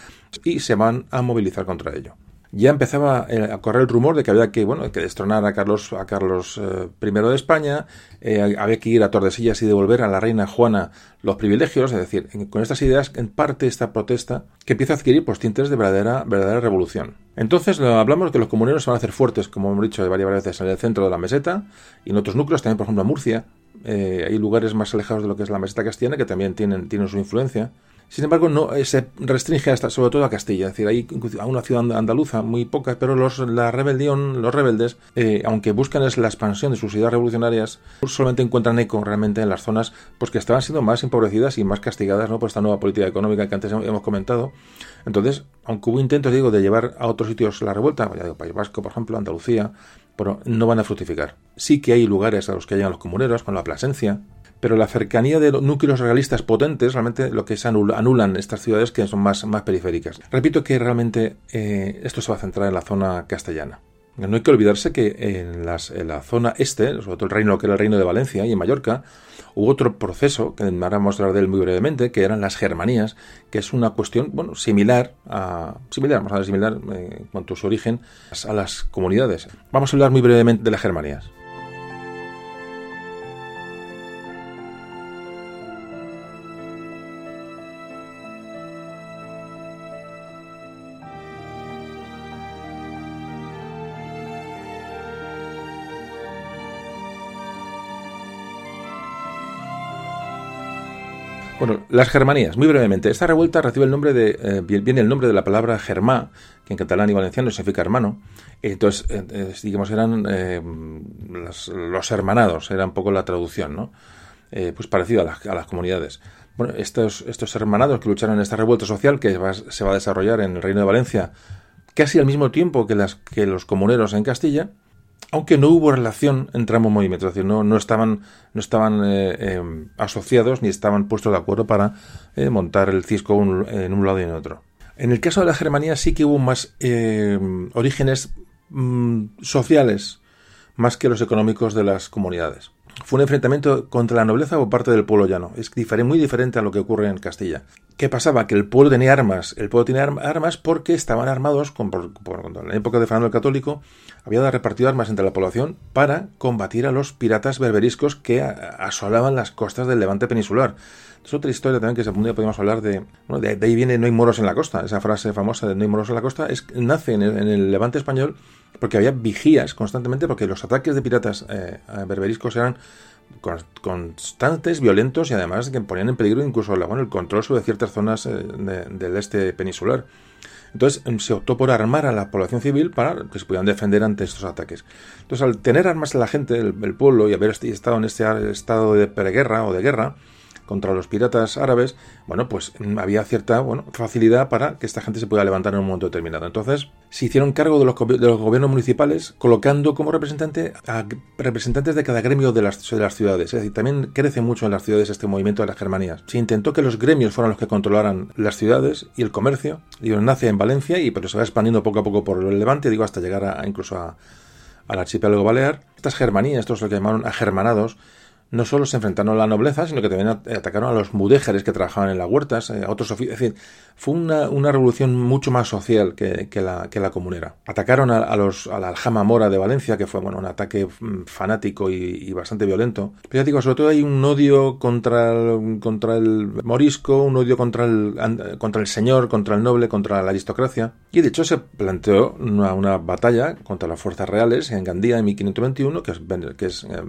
y se van a movilizar contra ello ya empezaba eh, a correr el rumor de que había que, bueno, que destronar a Carlos, a Carlos eh, I de España, eh, había que ir a Tordesillas y devolver a la reina Juana los privilegios, es decir, con estas ideas, en parte esta protesta que empieza a adquirir pues, tintes de verdadera, verdadera revolución. Entonces hablamos de que los comuneros se van a hacer fuertes, como hemos dicho varias veces, en el centro de la meseta y en otros núcleos, también por ejemplo en Murcia, hay lugares más alejados de lo que es la meseta castellana que también tienen, tienen su influencia. Sin embargo, no eh, se restringe hasta, sobre todo a Castilla, es decir, hay a una ciudad andaluza muy poca, pero los, la rebelión, los rebeldes, eh, aunque buscan la expansión de sus ideas revolucionarias, solamente encuentran eco realmente en las zonas pues que estaban siendo más empobrecidas y más castigadas ¿no? por esta nueva política económica que antes hemos comentado. Entonces, aunque hubo intentos, digo, de llevar a otros sitios la revuelta, ya digo, País Vasco, por ejemplo, Andalucía, pero no van a fructificar. Sí que hay lugares a los que llegan los comuneros, con la Plasencia, pero la cercanía de los núcleos realistas potentes realmente lo que se anulan estas ciudades que son más, más periféricas. Repito que realmente eh, esto se va a centrar en la zona castellana. No hay que olvidarse que en, la zona este, sobre todo el reino que era el reino de Valencia y en Mallorca, hubo otro proceso, que ahora vamos a hablar de él muy brevemente, que eran las germanías, que es una cuestión, similar a, similar, vamos a similar eh, su origen a las comunidades. Vamos a hablar muy brevemente de las germanías. Bueno, las Germanías, muy brevemente. Esta revuelta recibe el nombre de, eh, viene el nombre de la palabra germá, que en catalán y valenciano significa hermano. Entonces, eh, digamos, eran eh, los, hermanados, era un poco la traducción, ¿no? pues parecido a las, comunidades. Bueno, estos, estos hermanados que lucharon en esta revuelta social que se va a desarrollar en el Reino de Valencia casi al mismo tiempo que los comuneros en Castilla, aunque no hubo relación entre ambos movimientos, es decir, no, no estaban, no estaban eh, em, asociados ni estaban puestos de acuerdo para eh, montar el cisco en un lado y en otro. En el caso de la Germanía sí que hubo más orígenes mm, sociales más que los económicos de las comunidades. Fue un enfrentamiento contra la nobleza por parte del pueblo llano. Es muy diferente a lo que ocurre en Castilla. ¿Qué pasaba? Que el pueblo tenía armas. El pueblo tenía armas porque estaban armados, por, en la época de Fernando el Católico, había repartido armas entre la población para combatir a los piratas berberiscos que asolaban las costas del levante peninsular. Es otra historia también que se día podemos hablar de, bueno, de, ahí viene no hay moros en la costa, esa frase famosa de no hay moros en la costa, es, nace en el, levante español porque había vigías constantemente, porque los ataques de piratas eh, berberiscos eran constantes, violentos y además que ponían en peligro incluso bueno, el control sobre ciertas zonas eh, del este peninsular. Entonces em, se optó por armar a la población civil para que se pudieran defender ante estos ataques. Entonces al tener armas en la gente, el, el pueblo, y haber estado en este estado de preguerra o de guerra, contra los piratas árabes, bueno, pues mm, había cierta bueno, facilidad para que esta gente se pudiera levantar en un momento determinado. Entonces, se hicieron cargo de los, de los gobiernos municipales, colocando como representante a representantes de cada gremio de las, de las ciudades. Es decir, también crece mucho en las ciudades este movimiento de las Germanías. Se intentó que los gremios fueran los que controlaran las ciudades y el comercio. Digo, nace en Valencia y pero se va expandiendo poco a poco por el Levante, digo, hasta llegar a, incluso a, al archipiélago balear. Estas germanías, estos lo que llamaron agermanados, no solo se enfrentaron a la nobleza, sino que también atacaron a los mudéjares que trabajaban en las huertas, eh, a otros oficios. Es decir, fue una, una, revolución mucho más social que, que, la, que la comunera. Atacaron a, los, a la Aljama Mora de Valencia, que fue bueno, un ataque mm, fanático y, bastante violento. Pero ya digo, sobre todo hay un odio contra el, contra el morisco, un odio contra el, contra el señor, contra el noble, contra la aristocracia. Y de hecho se planteó una, una batalla contra las fuerzas reales en Gandía en 1521, que es, que es eh,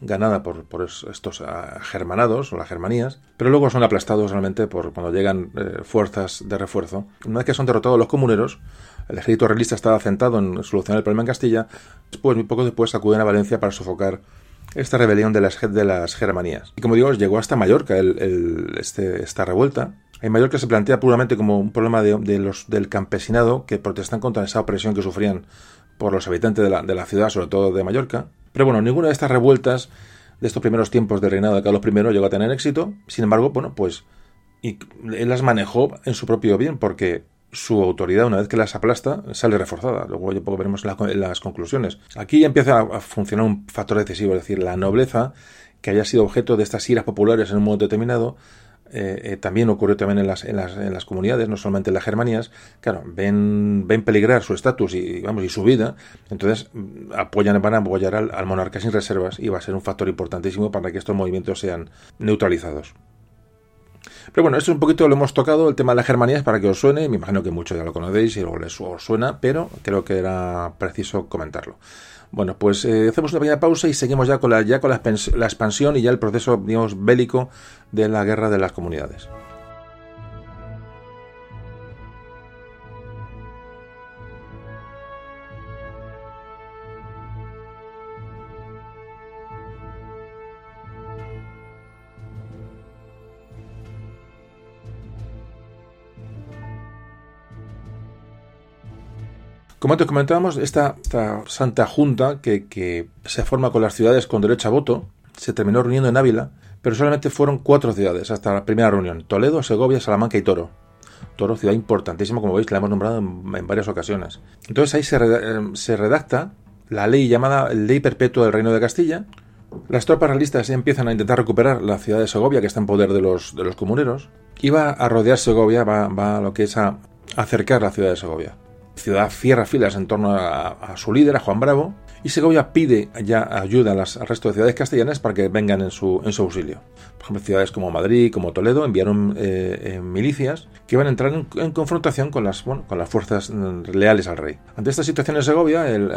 ganada por por estos ah, germanados o las germanías, pero luego son aplastados realmente por cuando llegan eh, fuerzas de refuerzo. Una vez que son derrotados los comuneros, el ejército realista estaba centrado en solucionar el problema en Castilla, después, muy poco después, acuden a Valencia para sofocar esta rebelión de las, de las Germanías. Y como digo, llegó hasta Mallorca el, este, esta revuelta. En Mallorca se plantea puramente como un problema de, los, del campesinado que protestan contra esa opresión que sufrían por los habitantes de la, de la ciudad, sobre todo de Mallorca. Pero bueno, ninguna de estas revueltas de estos primeros tiempos del reinado de Carlos I llegó a tener éxito. Sin embargo, bueno, pues y él las manejó en su propio bien porque su autoridad, una vez que las aplasta, sale reforzada. Luego ya poco veremos las conclusiones. Aquí ya empieza a funcionar un factor decisivo, es decir, la nobleza que haya sido objeto de estas iras populares en un momento determinado, eh, eh, también ocurrió también en las, en, las, en las, comunidades, no solamente en las Germanías, claro, ven, ven peligrar su estatus y, vamos, y su vida, entonces mm, apoyan, van a apoyar al, al monarca sin reservas y va a ser un factor importantísimo para que estos movimientos sean neutralizados. Pero bueno, esto es un poquito lo hemos tocado, el tema de las Germanías, para que os suene. Me imagino que muchos ya lo conocéis y os suena, pero creo que era preciso comentarlo. Bueno, pues eh, hacemos una pequeña pausa y seguimos ya con, la, con la expansión y ya el proceso, digamos, bélico de la guerra de las comunidades. Como antes comentábamos, esta, Santa Junta que, se forma con las ciudades con derecho a voto se terminó reuniendo en Ávila, pero solamente fueron cuatro ciudades hasta la primera reunión: Toledo, Segovia, Salamanca y Toro. Toro, ciudad importantísima, como veis, la hemos nombrado en, varias ocasiones. Entonces ahí eh, se, redacta la ley llamada Ley Perpetua del Reino de Castilla. Las tropas realistas empiezan a intentar recuperar la ciudad de Segovia, que está en poder de los, de los comuneros, y va a rodear Segovia, va, va a lo que es a acercar la ciudad de Segovia ciudad cierra filas en torno a, su líder, a Juan Bravo, y Segovia pide ya ayuda al resto de ciudades castellanas para que vengan en su, auxilio. Por ejemplo, ciudades como Madrid, como Toledo, enviaron eh, eh, milicias que iban a entrar en, confrontación con las, las fuerzas mm, leales al rey. Ante esta situación en Segovia, el,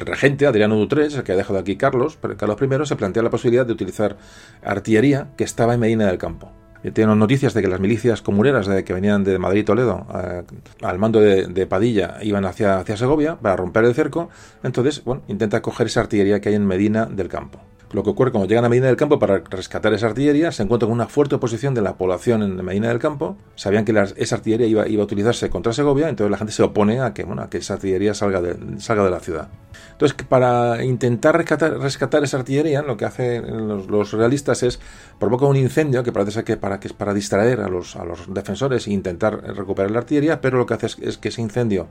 regente Adriano Dutres, el que ha dejado aquí Carlos, Carlos I, se plantea la posibilidad de utilizar artillería que estaba en Medina del Campo. Eh, tenemos noticias de que las milicias comuneras de, que venían de Madrid y Toledo eh, al mando de, Padilla iban hacia, hacia Segovia para romper el cerco. Entonces, bueno, intenta coger esa artillería que hay en Medina del Campo. Lo que ocurre cuando llegan a Medina del Campo para rescatar esa artillería, se encuentran con una fuerte oposición de la población en Medina del Campo. Sabían que esa artillería iba, a utilizarse contra Segovia, entonces la gente se opone a que, bueno, que esa artillería salga de, salga de la ciudad. Entonces, para intentar rescatar, rescatar esa artillería, lo que hacen los, realistas es provocar un incendio que parece ser que para, que es para distraer a los, a los defensores e intentar recuperar la artillería, pero lo que hace es que ese incendio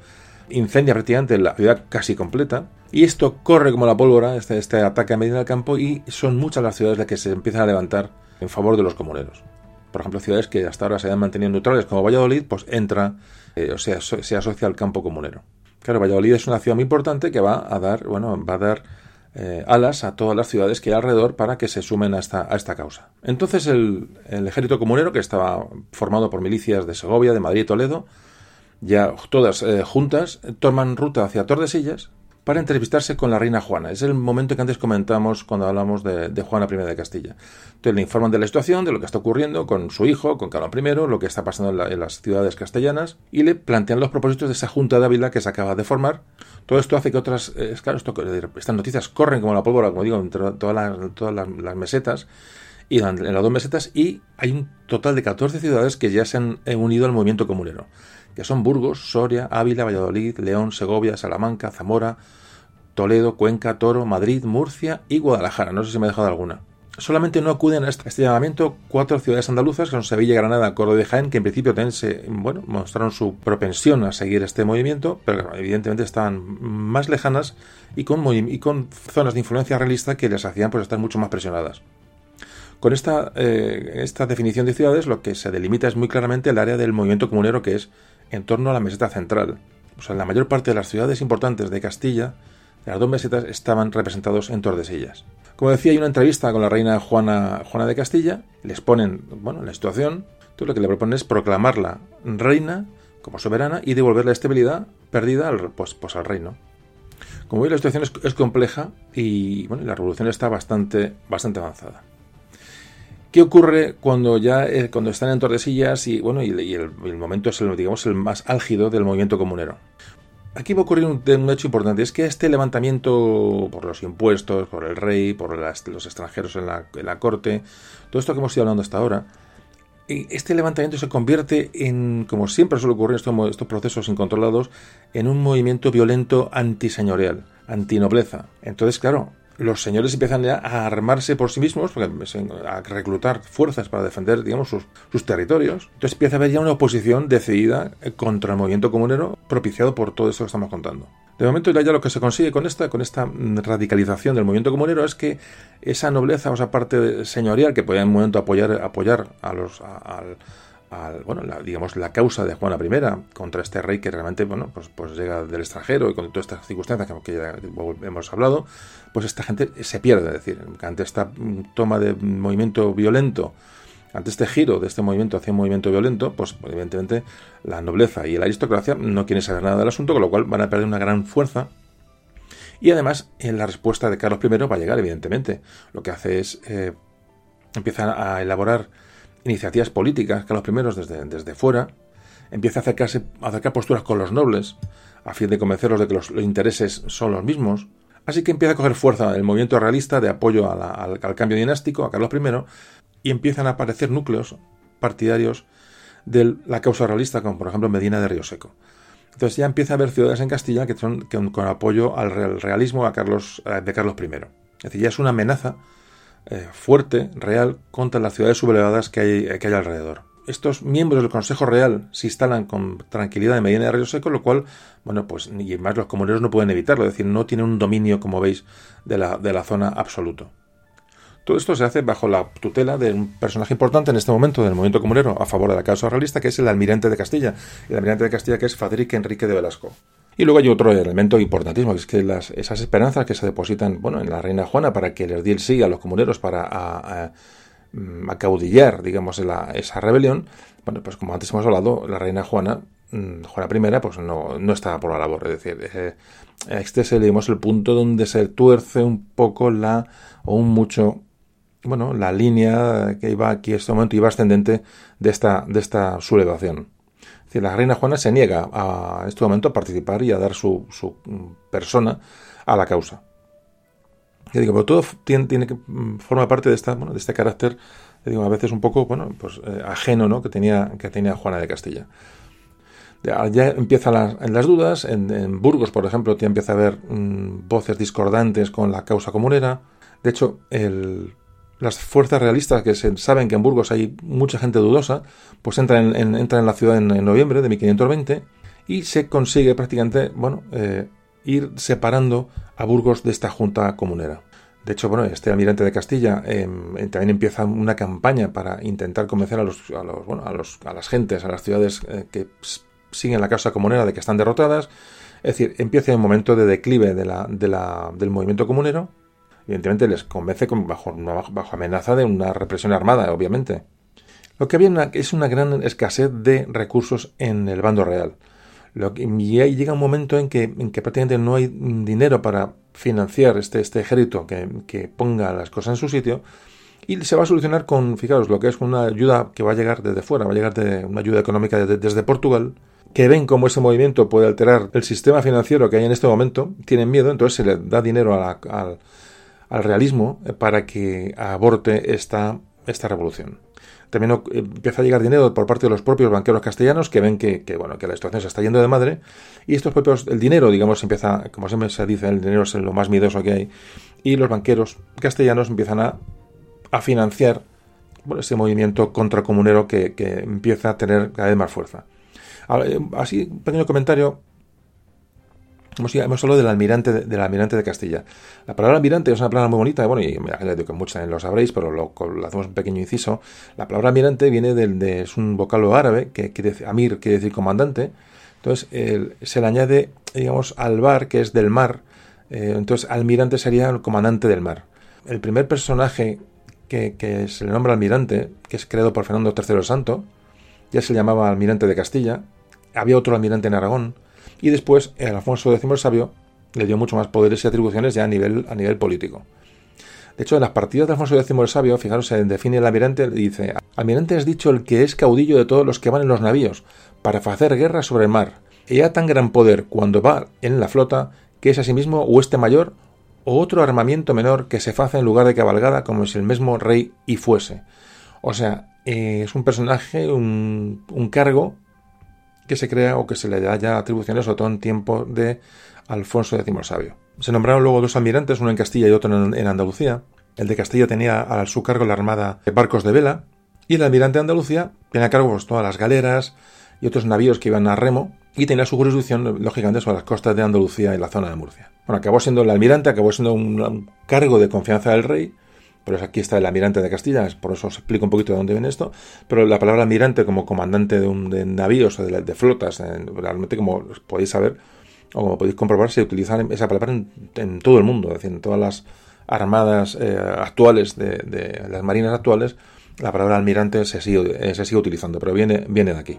incendia prácticamente la ciudad casi completa. Y esto corre como la pólvora, este, este ataque a Medina del Campo, y son muchas las ciudades las que se empiezan a levantar en favor de los comuneros. Por ejemplo, ciudades que hasta ahora se han mantenido neutrales, como Valladolid, pues entra, eh, o sea, se asocia al campo comunero. Claro, Valladolid es una ciudad muy importante que va a dar, bueno, va a dar eh, alas a todas las ciudades que hay alrededor para que se sumen a esta, a esta causa. Entonces el, el, ejército comunero, que estaba formado por milicias de Segovia, de Madrid y Toledo, ya todas eh, juntas, toman ruta hacia Tordesillas para entrevistarse con la reina Juana. Es el momento que antes comentamos cuando hablamos de, Juana I de Castilla. Entonces le informan de la situación, de lo que está ocurriendo con su hijo, con Carlos I, lo que está pasando en, las ciudades castellanas, y le plantean los propósitos de esa Junta de Ávila que se acaba de formar. Todo esto hace que otras, eh, claro, estas noticias corren como la pólvora, como digo, entre todas las, mesetas, y en las dos mesetas, y hay un total de 14 ciudades que ya se han unido al movimiento comunero que son Burgos, Soria, Ávila, Valladolid, León, Segovia, Salamanca, Zamora, Toledo, Cuenca, Toro, Madrid, Murcia y Guadalajara. No sé si me he dejado alguna. Solamente no acuden a este, este llamamiento cuatro ciudades andaluzas, que son Sevilla, Granada, Córdoba y Jaén, que en principio también bueno, mostraron su propensión a seguir este movimiento, pero evidentemente estaban más lejanas y con, y con zonas de influencia realista que les hacían pues, estar mucho más presionadas. Con esta, eh, esta definición de ciudades lo que se delimita es muy claramente el área del movimiento comunero que es en torno a la meseta central. O sea, la mayor parte de las ciudades importantes de Castilla, de las dos mesetas, estaban representados en Tordesillas. Como decía, hay una entrevista con la reina Juana, de Castilla, les ponen, bueno, la situación, entonces lo que le proponen es proclamarla reina como soberana y devolver la estabilidad perdida al, pues, pues al reino. Como veis, la situación es, compleja y bueno, la revolución está bastante, bastante avanzada. ¿Qué ocurre cuando ya eh, cuando están en Tordesillas y bueno y, el, momento es el digamos el más álgido del movimiento comunero? Aquí va a ocurrir un, hecho importante, es que este levantamiento por los impuestos, por el rey, por los extranjeros en la, corte, todo esto que hemos ido hablando hasta ahora, este levantamiento se convierte en, como siempre suele ocurrir en estos, estos procesos incontrolados, en un movimiento violento antiseñorial, antinobleza. Entonces, claro, los señores empiezan ya a armarse por sí mismos, a reclutar fuerzas para defender, digamos, sus, territorios. Entonces empieza a haber ya una oposición decidida contra el movimiento comunero propiciado por todo esto que estamos contando. De momento ya, lo que se consigue con esta, con esta radicalización del movimiento comunero es que esa nobleza esa parte señorial que podía en un momento apoyar, apoyar a los, bueno, digamos, la causa de Juana I contra este rey que realmente, bueno, pues, pues llega del extranjero y con todas estas circunstancias que, ya hemos hablado, pues esta gente se pierde, es decir, ante esta toma de movimiento violento ante este giro de este movimiento hacia un movimiento violento, pues evidentemente la nobleza y la aristocracia no quieren saber nada del asunto, con lo cual van a perder una gran fuerza. Y además, en la respuesta de Carlos I va a llegar, evidentemente. Lo que hace es eh, empieza a elaborar iniciativas políticas, Carlos I desde, desde fuera, empieza a acercarse, a acercar posturas con los nobles, a fin de convencerlos de que los, intereses son los mismos. Así que empieza a coger fuerza el movimiento realista de apoyo al, cambio dinástico, a Carlos I, y empiezan a aparecer núcleos partidarios de la causa realista, como por ejemplo Medina de Río Seco. Entonces ya empieza a haber ciudades en Castilla que son con apoyo al realismo eh, de Carlos I. Es decir, ya es una amenaza eh, fuerte, real, contra las ciudades sublevadas que hay, que hay alrededor. Estos miembros del Consejo Real se instalan con tranquilidad en Medina de Río Seco, lo cual, bueno, pues y más los comuneros no pueden evitarlo, es decir, no tienen un dominio, como veis, de la, de la zona absoluto. Todo esto se hace bajo la tutela de un personaje importante en este momento del movimiento comunero a favor de la causa realista, que es el almirante de Castilla. El almirante de Castilla que es Fadrique Enrique de Velasco. Y luego hay otro elemento importantísimo, que es que las, esas esperanzas que se depositan bueno, en la reina Juana para que les dé el sí a los comuneros para a, mm, acaudillar, digamos, esa rebelión, bueno, pues como antes hemos hablado, la reina Juana, mm, Juana I, pues no, no estaba por la labor. Es decir, eh, este es el punto donde se tuerce un poco la, o un mucho, bueno, la línea que iba aquí en este momento iba ascendente de esta, de esta sublevación. Es decir, la reina Juana se niega a, en este momento a participar y a dar su, su persona a la causa. Y digo, pero todo tiene, mm, forma parte de esta, de este carácter, digo, a veces un poco, bueno, pues eh, ajeno, ¿no? Que tenía, que tenía Juana de Castilla. Ya empiezan las, dudas, en, Burgos, por ejemplo, ya empieza a haber mm, voces discordantes con la causa comunera. De hecho, las fuerzas realistas que se, saben que en Burgos hay mucha gente dudosa, pues entran en, en la ciudad en, noviembre de 1520 y se consigue prácticamente, bueno, eh, ir separando a Burgos de esta junta comunera. De hecho, bueno, este almirante de Castilla em, también empieza una campaña para intentar convencer a los, a los, bueno, a los, a las gentes, a las ciudades eh, que siguen la causa comunera de que están derrotadas. Es decir, empieza un momento de declive de la, de la, del movimiento comunero evidentemente les convence bajo, bajo amenaza de una represión armada, obviamente. Lo que había es una gran escasez de recursos en el bando real. Lo que, y llega un momento en que, en que prácticamente no hay dinero para financiar este, este ejército que, que, ponga las cosas en su sitio. Y se va a solucionar con, fijaros, lo que es una ayuda que va a llegar desde fuera, va a llegar de una ayuda económica desde Portugal, que ven cómo ese movimiento puede alterar el sistema financiero que hay en este momento, tienen miedo, entonces se le da dinero a la, al realismo eh, para que aborte esta, esta revolución. También eh, empieza a llegar dinero por parte de los propios banqueros castellanos que ven que, bueno, que la situación se está yendo de madre y estos propios, el dinero, digamos, empieza, como siempre se dice, el dinero es lo más miedoso que hay y los banqueros castellanos empiezan a, a financiar bueno, este movimiento contracomunero que, que empieza a tener cada vez más fuerza. Eh, así, un pequeño comentario Hemos, hemos hablado del almirante, de, del almirante de Castilla. La palabra almirante es una palabra muy bonita, bueno, y me imagino que muchos lo sabréis, pero lo, hacemos un pequeño inciso. La palabra almirante viene del, de, es un vocablo árabe, que quiere amir quiere decir comandante. Entonces, se le añade, digamos, al bar, que es del mar. Eh, entonces, almirante sería el comandante del mar. El primer personaje que, que se le nombra almirante, que es creado por Fernando III el Santo, ya se llamaba almirante de Castilla. Había otro almirante en Aragón, y después el Alfonso X el Sabio le dio mucho más poderes y atribuciones ya a nivel, a nivel político. De hecho, en las partidas de Alfonso X el Sabio, fijaros, se define el almirante, dice, almirante es dicho el que es caudillo de todos los que van en los navíos, para hacer guerra sobre el mar, y ha tan gran poder cuando va en la flota, que es asimismo o este mayor, o otro armamiento menor que se faza en lugar de cabalgada como si el mismo rey y fuese. O sea, eh, es un personaje, un, cargo que se crea o que se le da ya atribuciones, sobre todo en tiempo de Alfonso X el Sabio. Se nombraron luego dos almirantes, uno en Castilla y otro en, Andalucía. El de Castilla tenía a su cargo la armada de barcos de vela y el almirante de Andalucía tenía a cargo pues, todas las galeras y otros navíos que iban a remo y tenía su jurisdicción, lógicamente, sobre las costas de Andalucía y la zona de Murcia. Bueno, acabó siendo el almirante, acabó siendo un cargo de confianza del rey pero aquí está el almirante de Castilla, por eso os explico un poquito de dónde viene esto, pero la palabra almirante como comandante de, un, de navíos o de, flotas, realmente como podéis saber, o como podéis comprobar, se utiliza esa palabra en, todo el mundo, es decir, en todas las armadas eh, actuales, de, las marinas actuales, la palabra almirante se sigue, se sigue utilizando, pero viene, viene de aquí.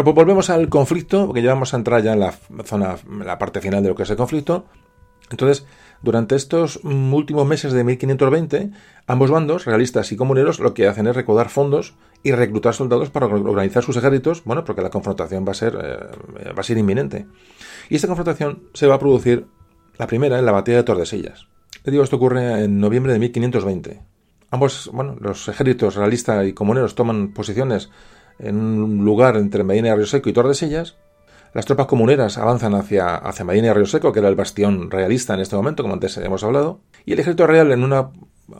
Bueno, volvemos al conflicto, porque ya vamos a entrar ya en la zona, la parte final de lo que es el conflicto. Entonces, durante estos últimos meses de 1520, ambos bandos, realistas y comuneros, lo que hacen es recaudar fondos y reclutar soldados para organizar sus ejércitos, bueno, porque la confrontación va a ser, eh, va a ser inminente. Y esta confrontación se va a producir, la primera, en la batalla de Tordesillas. Le digo, esto ocurre en noviembre de 1520. Ambos, bueno, los ejércitos realistas y comuneros toman posiciones en un lugar entre Medina y Río Seco y Tordesillas. Las tropas comuneras avanzan hacia, hacia Medina y Río Seco, que era el bastión realista en este momento, como antes hemos hablado. Y el ejército real, en una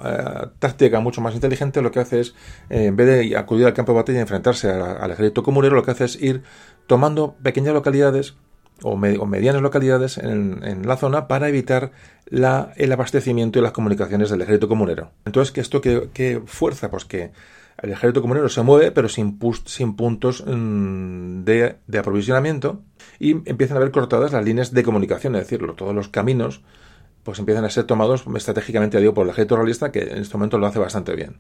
eh, táctica mucho más inteligente, lo que hace es, eh, en vez de acudir al campo de batalla y enfrentarse al ejército comunero, lo que hace es ir tomando pequeñas localidades o, medianas localidades en, la zona para evitar la, el abastecimiento y las comunicaciones del ejército comunero. Entonces, ¿qué esto qué, fuerza? Pues que el ejército comunero se mueve, pero sin, puntos mm, de, de, aprovisionamiento y empiezan a haber cortadas las líneas de comunicación, es decir, todos los caminos pues empiezan a ser tomados estratégicamente digo, por el ejército realista, que en este momento lo hace bastante bien.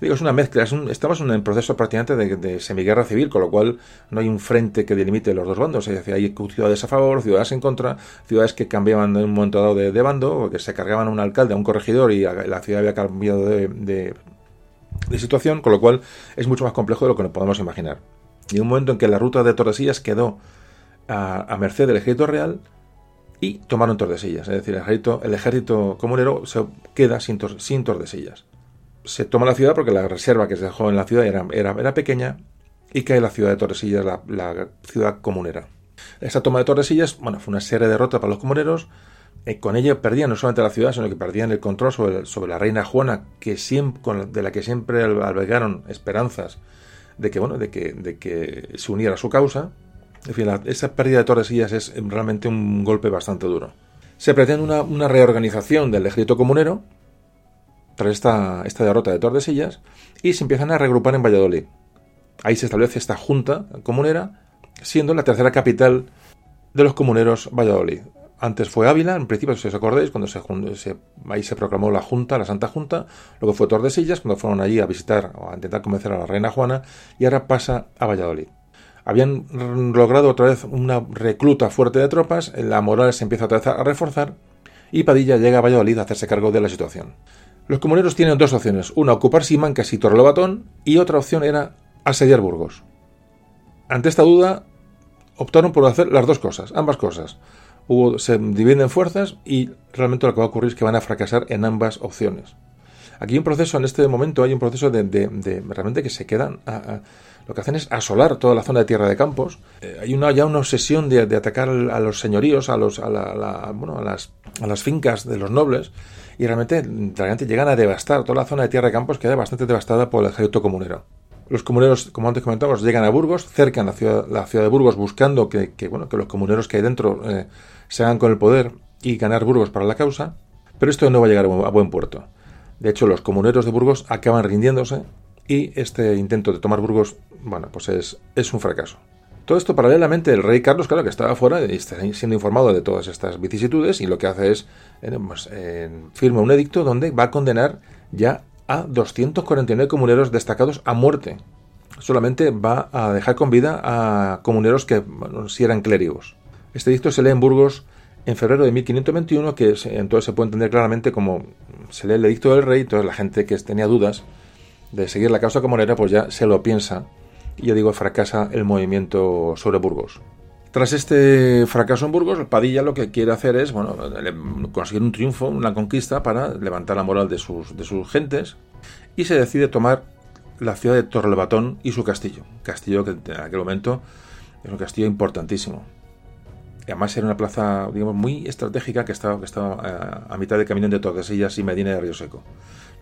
Digo, es una mezcla, estamos en un proceso prácticamente de, semiguerra civil, con lo cual no hay un frente que delimite los dos bandos. Es hay ciudades a favor, ciudades en contra, ciudades que cambiaban en un momento dado de, bando, o que se cargaban a un alcalde, a un corregidor, y la ciudad había cambiado de, situación, con lo cual es mucho más complejo de lo que nos podemos imaginar. Y un momento en que la ruta de Tordesillas quedó a, merced del ejército real, y tomaron Tordesillas. Es decir, el ejército, el ejército comunero se queda sin, sin Tordesillas se toma la ciudad porque la reserva que se dejó en la ciudad era, era, pequeña y cae la ciudad de Torresillas, la, ciudad comunera. Esta toma de Torresillas, bueno, fue una serie de derrotas para los comuneros. Eh, con ella perdían no solamente la ciudad, sino que perdían el control sobre, la reina Juana, de la que siempre albergaron esperanzas de que, bueno, de que, se uniera a su causa. En fin, esa pérdida de Torresillas es realmente un golpe bastante duro. Se pretende una, una reorganización del ejército comunero, tras esta, esta derrota de Tordesillas y se empiezan a regrupar en Valladolid. Ahí se establece esta junta comunera, siendo la tercera capital de los comuneros Valladolid. Antes fue Ávila, en principio, si os acordáis, cuando se, ahí se proclamó la Junta, la Santa Junta, luego fue Tordesillas, cuando fueron allí a visitar o a intentar convencer a la reina Juana, y ahora pasa a Valladolid. Habían logrado otra vez una recluta fuerte de tropas, la moral se empieza otra vez a reforzar, y Padilla llega a Valladolid a hacerse cargo de la situación. Los comuneros tienen dos opciones, una ocupar Simancas y Torrelobatón y otra opción era asediar Burgos. Ante esta duda, optaron por hacer las dos cosas, ambas cosas. Se dividen fuerzas y realmente lo que va a ocurrir es que van a fracasar en ambas opciones. Aquí hay un proceso, en este momento hay un proceso de, realmente que se quedan lo que hacen es asolar toda la zona de tierra de campos. Eh, hay una, ya una obsesión de, atacar a los señoríos, a, los, a, bueno, a, las, a las fincas de los nobles y realmente, realmente llegan a devastar toda la zona de tierra de campos queda bastante devastada por el ejército comunero. Los comuneros, como antes comentamos, llegan a Burgos, cercan la ciudad, la ciudad de Burgos buscando que los comuneros que hay dentro eh, se hagan con el poder y ganar Burgos para la causa, pero esto no va a llegar a buen puerto. De hecho, los comuneros de Burgos acaban rindiéndose y este intento de tomar Burgos, bueno, pues es, un fracaso. Todo esto paralelamente el rey Carlos, claro, que estaba fuera y está siendo informado de todas estas vicisitudes y lo que hace es eh, pues, firma un edicto donde va a condenar ya a 249 comuneros destacados a muerte. Solamente va a dejar con vida a comuneros que si eran clérigos. Este edicto se lee en Burgos en febrero de 1521, que entonces se puede entender claramente como se lee el edicto del rey, entonces la gente que tenía dudas de seguir la causa comunera, pues ya se lo piensa y ya digo, fracasa el movimiento sobre Burgos. Tras este fracaso en Burgos, Padilla lo que quiere hacer es bueno, conseguir un triunfo, una conquista para levantar la moral de sus, de sus gentes y se decide tomar la ciudad de Torrebatón y su castillo. Castillo que en aquel momento es un castillo importantísimo. Además era una plaza, digamos, muy estratégica que estaba, eh, a, mitad de camino de Tordesillas y Medina de Río Seco.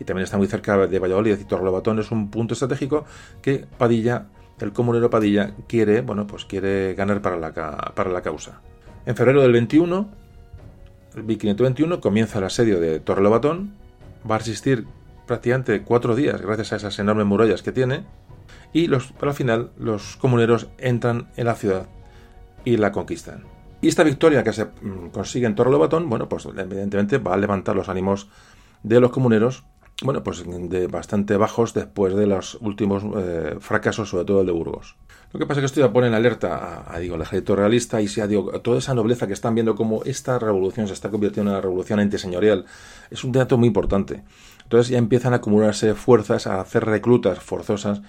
Y también está muy cerca de Valladolid y Torrebatón es un punto estratégico que Padilla, el comunero Padilla, quiere, bueno, pues quiere ganar para la, para la causa. En febrero del 21, el 1521, comienza el asedio de Torrelobatón. Va a resistir prácticamente cuatro días gracias a esas enormes murallas que tiene. Y los, al final los comuneros entran en la ciudad y la conquistan. Y esta victoria que se mm, consigue en Torrelobatón, bueno, pues evidentemente va a levantar los ánimos de los comuneros, bueno, pues de bastante bajos después de los últimos eh, fracasos, sobre todo el de Burgos. Lo que pasa es que esto ya pone en alerta a, digo, el ejército realista y si a, digo, toda esa nobleza que están viendo como esta revolución se está convirtiendo en una revolución antiseñorial. Es un dato muy importante. Entonces ya empiezan a acumularse fuerzas, a hacer reclutas forzosas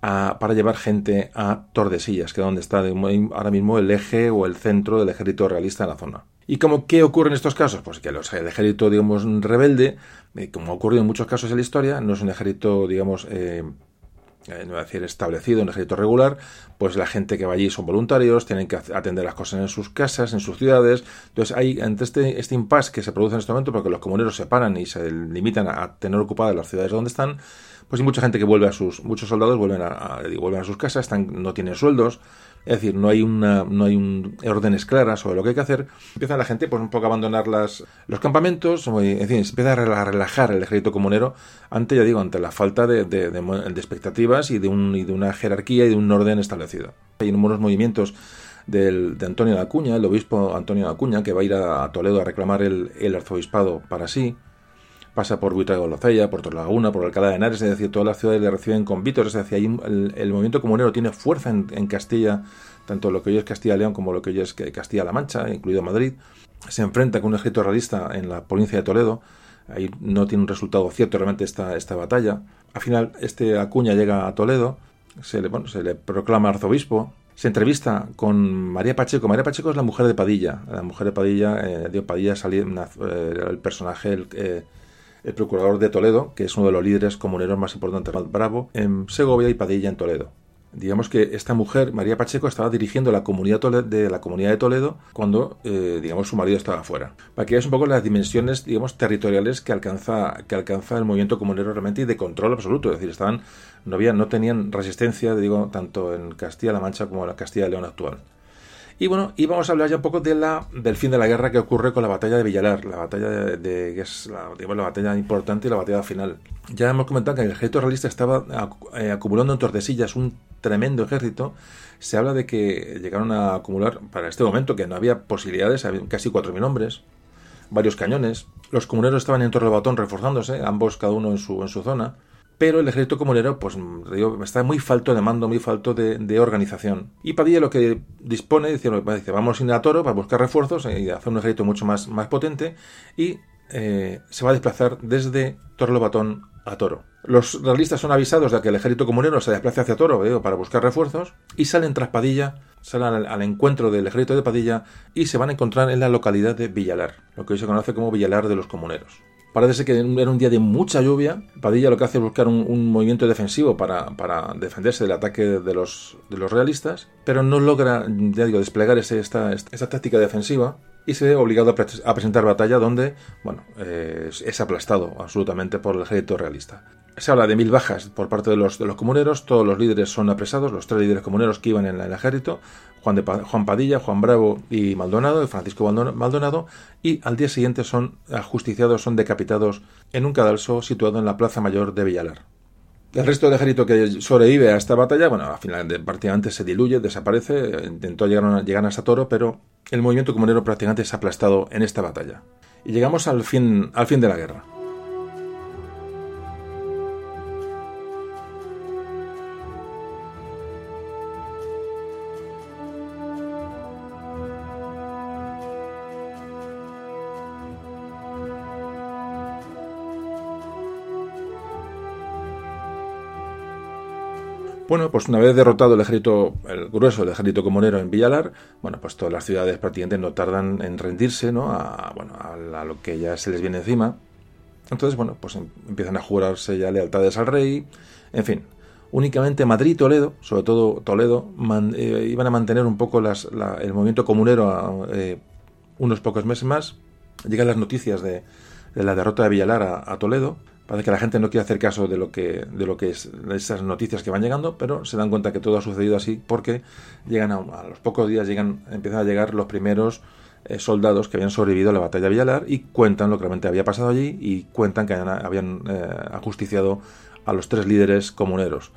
para llevar gente a Tordesillas, que es donde está ahora mismo el eje o el centro del ejército realista en la zona. ¿Y cómo, qué ocurre en estos casos? Pues que los, el ejército, digamos, rebelde, eh, como ha ocurrido en muchos casos en la historia, no es un ejército, digamos, eh, eh, no decir establecido, un ejército regular, pues la gente que va allí son voluntarios, tienen que atender las cosas en sus casas, en sus ciudades. Entonces hay entre este, este impasse que se produce en este momento, porque los comuneros se paran y se limitan a tener ocupadas las ciudades donde están, pues hay mucha gente que vuelve a sus, muchos soldados vuelven a, vuelven a sus casas, están, no tienen sueldos, es decir, no hay una, no hay un órdenes claras sobre lo que hay que hacer. Empieza la gente, pues un poco a abandonar las, los campamentos, en fin, se empieza a relajar el ejército comunero ante, ya digo, ante la falta de, de, expectativas y de, un, y de una jerarquía y de un orden establecido. Hay unos movimientos del, de Antonio de Acuña, el obispo Antonio de Acuña, que va a ir a, Toledo a reclamar el, el arzobispado para sí pasa por Buitrago-Locella, por Torlaguna, por Alcalá de Henares, es decir, todas las ciudades le reciben con vítos, es decir, el, movimiento comunero tiene fuerza en, Castilla, tanto lo que hoy es Castilla-León como lo que hoy es Castilla-La Mancha, incluido Madrid, se enfrenta con un ejército realista en la provincia de Toledo, ahí no tiene un resultado cierto realmente esta, esta batalla, al final este Acuña llega a Toledo, se le, bueno, se le proclama arzobispo, se entrevista con María Pacheco. María Pacheco es la mujer de Padilla. La mujer de Padilla, eh, Padilla salía, eh, el personaje, el, eh, el procurador de Toledo, que es uno de los líderes comuneros más importantes del Bravo, en Segovia y Padilla en Toledo. Digamos que esta mujer, María Pacheco, estaba dirigiendo la comunidad de la comunidad de Toledo cuando, eh, digamos, su marido estaba fuera. Para que veas un poco las dimensiones, digamos, territoriales que alcanza, que alcanza el movimiento comunero realmente y de control absoluto. Es decir, estaban, no no tenían resistencia, digo, tanto en Castilla-La Mancha como en la Castilla-León actual. Y bueno, y vamos a hablar ya un poco de la, del fin de la guerra que ocurre con la batalla de Villalar, la batalla de, que es la, la batalla importante y la batalla final. Ya hemos comentado que el ejército realista estaba eh, acumulando en Tordesillas un tremendo ejército. Se habla de que llegaron a acumular, para este momento, que no había posibilidades, casi 4.000 hombres, varios cañones. Los comuneros estaban en Torre Batón reforzándose, ambos cada uno en su, en su zona pero el ejército comunero pues está muy falto de mando, muy falto de, organización. Y Padilla lo que dispone, dice, vamos a ir a Toro para buscar refuerzos y hacer un ejército mucho más, más potente y eh, se va a desplazar desde Torrelobatón a Toro. Los realistas son avisados de que el ejército comunero se desplace hacia Toro eh, para buscar refuerzos y salen tras Padilla, salen al, encuentro del ejército de Padilla y se van a encontrar en la localidad de Villalar, lo que hoy se conoce como Villalar de los Comuneros. Parece que era un día de mucha lluvia. Padilla lo que hace es buscar un, movimiento defensivo para, defenderse del ataque de los, de los realistas, pero no logra ya digo, desplegar ese, esta, esta táctica defensiva y se ve obligado a, presentar batalla donde bueno, eh, es aplastado absolutamente por el ejército realista. Se habla de mil bajas por parte de los, comuneros, todos los líderes son apresados, los tres líderes comuneros que iban en el ejército, Juan, de, Juan Padilla, Juan Bravo y Maldonado, Francisco Maldonado, y al día siguiente son ajusticiados, son decapitados en un cadalso situado en la Plaza Mayor de Villalar. El resto del ejército que sobrevive a esta batalla, bueno, al final prácticamente se diluye, desaparece, intentó llegar, a, llegar hasta Toro, pero el movimiento comunero prácticamente ha aplastado en esta batalla. Y llegamos al fin, al fin de la guerra. Bueno, pues una vez derrotado el ejército, el grueso del ejército comunero en Villalar, bueno, pues todas las ciudades prácticamente no tardan en rendirse, ¿no? A, bueno, a, lo que ya se les viene encima. Entonces, bueno, pues em, empiezan a jurarse ya lealtades al rey, en fin. Únicamente Madrid y Toledo, sobre todo Toledo, eh, iban a mantener un poco las, el movimiento comunero eh, unos pocos meses más. Llegan las noticias de, la derrota de Villalar a Toledo, Parece que la gente no quiere hacer caso de lo que, de lo que es esas noticias que van llegando, pero se dan cuenta que todo ha sucedido así porque llegan a, los pocos días llegan, empiezan a llegar los primeros eh, soldados que habían sobrevivido a la batalla de Villalar y cuentan lo que realmente había pasado allí y cuentan que habían, eh, ajusticiado a los tres líderes comuneros.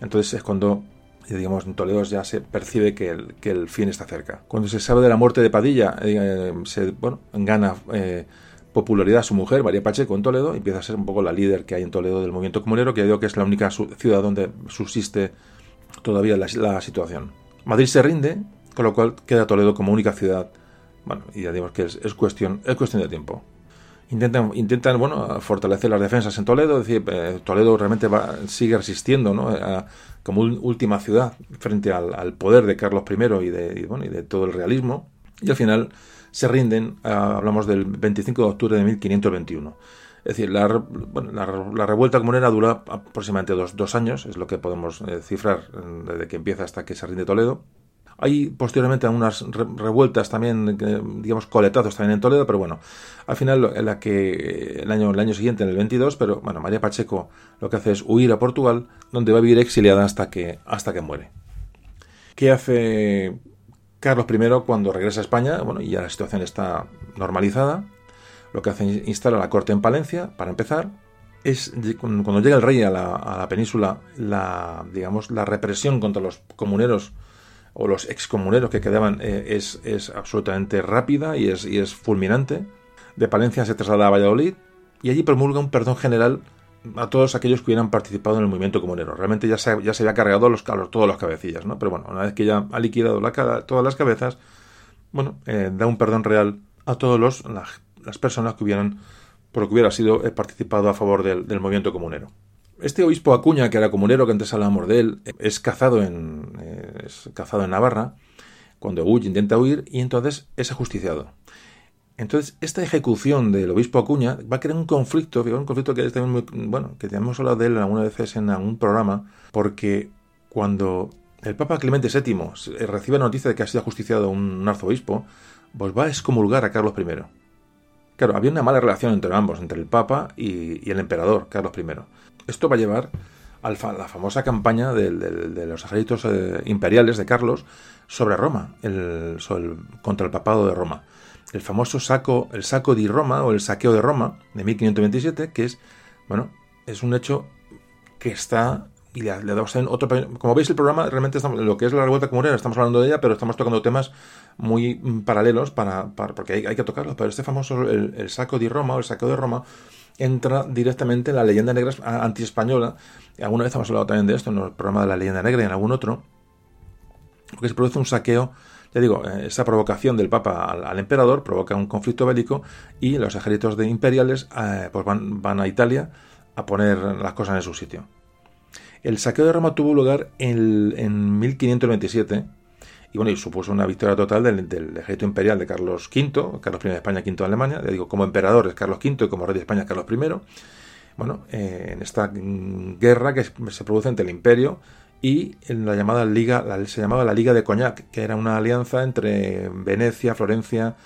Entonces es cuando digamos, en Toledo ya se percibe que el, que el fin está cerca. Cuando se sabe de la muerte de Padilla, eh, se bueno, gana popularidad su mujer, María Pacheco, en Toledo, empieza a ser un poco la líder que hay en Toledo del movimiento comunero, que digo que es la única ciudad donde subsiste todavía la, situación. Madrid se rinde, con lo cual queda Toledo como única ciudad. Bueno, y ya digamos que es, cuestión, es cuestión de tiempo. Intentan, intentan bueno, fortalecer las defensas en Toledo, es decir, eh, Toledo realmente va, sigue resistiendo ¿no? como última ciudad frente al, poder de Carlos I y de, bueno, y de todo el realismo. Y al final se rinden, ah, hablamos del 25 de octubre de 1521. Es decir, la, la, revuelta comunera dura aproximadamente dos, años, es lo que podemos eh, cifrar mm, desde que empieza hasta que se rinde Toledo. Hay posteriormente algunas revueltas también, digamos, coletazos también en Toledo, pero bueno, al final la que el año, el año siguiente, en el 22, pero bueno, María Pacheco lo que hace es huir a Portugal, donde va a vivir exiliada hasta que, hasta que muere. ¿Qué hace Carlos I, cuando regresa a España, bueno, y ya la situación está normalizada, lo que hace es instala la corte en Palencia, para empezar, es cuando llega el rey a la, península, la, digamos, la represión contra los comuneros o los excomuneros que quedaban eh, es, es, absolutamente rápida y es, y es fulminante. De Palencia se traslada a Valladolid y allí promulga un perdón general a todos aquellos que hubieran participado en el movimiento comunero. Realmente ya se, ya se había cargado los, todos los cabecillas, ¿no? Pero bueno, una vez que ya ha liquidado la, todas las cabezas, bueno, eh, da un perdón real a todas los, las personas que hubieran, por lo que hubiera sido, eh, participado a favor del, movimiento comunero. Este obispo Acuña, que era comunero, que antes hablábamos de él, es cazado en, eh, es cazado en Navarra, cuando huye, intenta huir, y entonces es ajusticiado. Entonces, esta ejecución del obispo Acuña va a crear un conflicto, un conflicto que es bueno, que hemos hablado de él algunas veces en algún programa, porque cuando el Papa Clemente VII recibe la noticia de que ha sido ajusticiado un arzobispo, pues va a excomulgar a Carlos I. Claro, había una mala relación entre ambos, entre el Papa y, el emperador, Carlos I. Esto va a llevar a la famosa campaña de, los ejércitos eh, imperiales de Carlos sobre Roma, contra el papado de Roma el famoso saco, el saco di Roma o el saqueo de Roma de 1527, que es, bueno, es un hecho que está y le, le damos otro como veis el programa realmente estamos lo que es la revuelta comunera estamos hablando de ella pero estamos tocando temas muy mm, paralelos para, porque hay, que tocarlo. Pero este famoso el, saco di Roma o el saqueo de Roma entra directamente en la leyenda negra anti-española. Alguna vez hemos hablado también de esto en el programa de la leyenda negra y en algún otro porque se produce un saqueo ya digo, eh, esa provocación del Papa al, emperador provoca un conflicto bélico y los ejércitos de imperiales eh, pues van, a Italia a poner las cosas en su sitio. El saqueo de Roma tuvo lugar en, en 1527 y bueno, y supuso una victoria total del, ejército imperial de Carlos V, Carlos I de España, V de Alemania, ya digo, como emperador es Carlos V y como rey de España Carlos I. Bueno, eh, en esta guerra que se produce entre el imperio y en la llamada Liga, se llamaba la Liga de Cognac, que era una alianza entre Venecia, Florencia,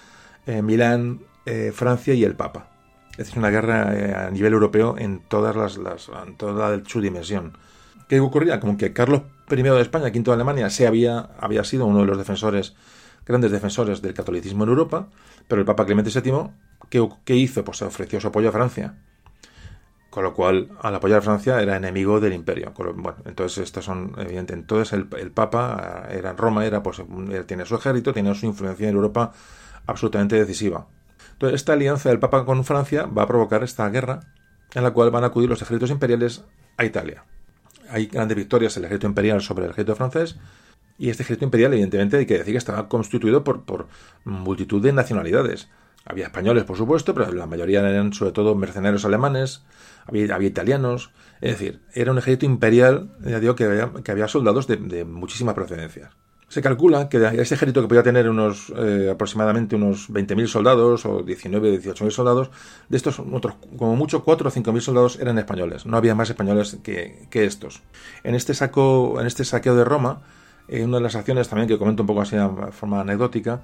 eh, Milán, eh, Francia y el Papa. Es decir, una guerra eh, a nivel europeo en todas las, las en toda su dimensión. ¿Qué ocurría? Como que Carlos I de España, V de Alemania, se había, había sido uno de los defensores, grandes defensores del catolicismo en Europa, pero el Papa Clemente VII, ¿qué, qué hizo? Pues ofreció su apoyo a Francia con lo cual, al apoyar a Francia, era enemigo del imperio. Bueno, entonces, estos son, evidentes. Entonces, el, Papa eh, era Roma, era, pues, tiene su ejército, tiene su influencia en Europa absolutamente decisiva. Entonces, esta alianza del Papa con Francia va a provocar esta guerra en la cual van a acudir los ejércitos imperiales a Italia. Hay grandes victorias el ejército imperial sobre el ejército francés y este ejército imperial, evidentemente, hay que decir que estaba constituido por, por multitud de nacionalidades Había españoles, por supuesto, pero la mayoría eran sobre todo mercenarios alemanes, había, italianos, es decir, era un ejército imperial, ya digo, que había, soldados de, de muchísima procedencia. Se calcula que ese ejército que podía tener unos eh, aproximadamente unos 20.000 soldados o 19 18.000 soldados, de estos otros como mucho 4 o 5.000 soldados eran españoles. No había más españoles que, que estos. En este saco, en este saqueo de Roma, en eh, una de las acciones también que comento un poco así de forma anecdótica,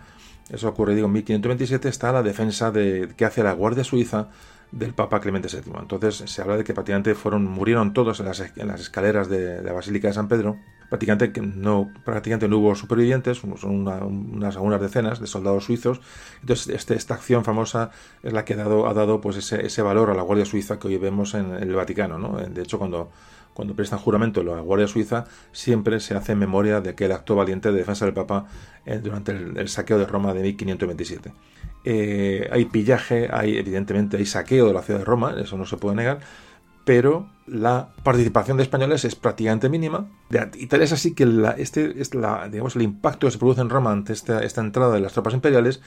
eso ocurre digo en 1527 está la defensa de que hace la Guardia Suiza del Papa Clemente VII. Entonces se habla de que prácticamente fueron, murieron todos en las, en las escaleras de, la Basílica de San Pedro. Prácticamente no, prácticamente no hubo supervivientes, son unas algunas decenas de soldados suizos. Entonces este, esta acción famosa es la que ha dado, ha dado pues ese, ese valor a la Guardia Suiza que hoy vemos en, el Vaticano. ¿no? De hecho, cuando, cuando prestan juramento la Guardia Suiza, siempre se hace en memoria de aquel acto valiente de defensa del Papa eh, durante el, saqueo de Roma de 1527. Eh, hay pillaje, hay evidentemente hay saqueo de la ciudad de Roma, eso no se puede negar, pero la participación de españoles es prácticamente mínima. Y tal es así que este es la, digamos, el impacto que se produce en Roma ante esta, entrada de las tropas imperiales.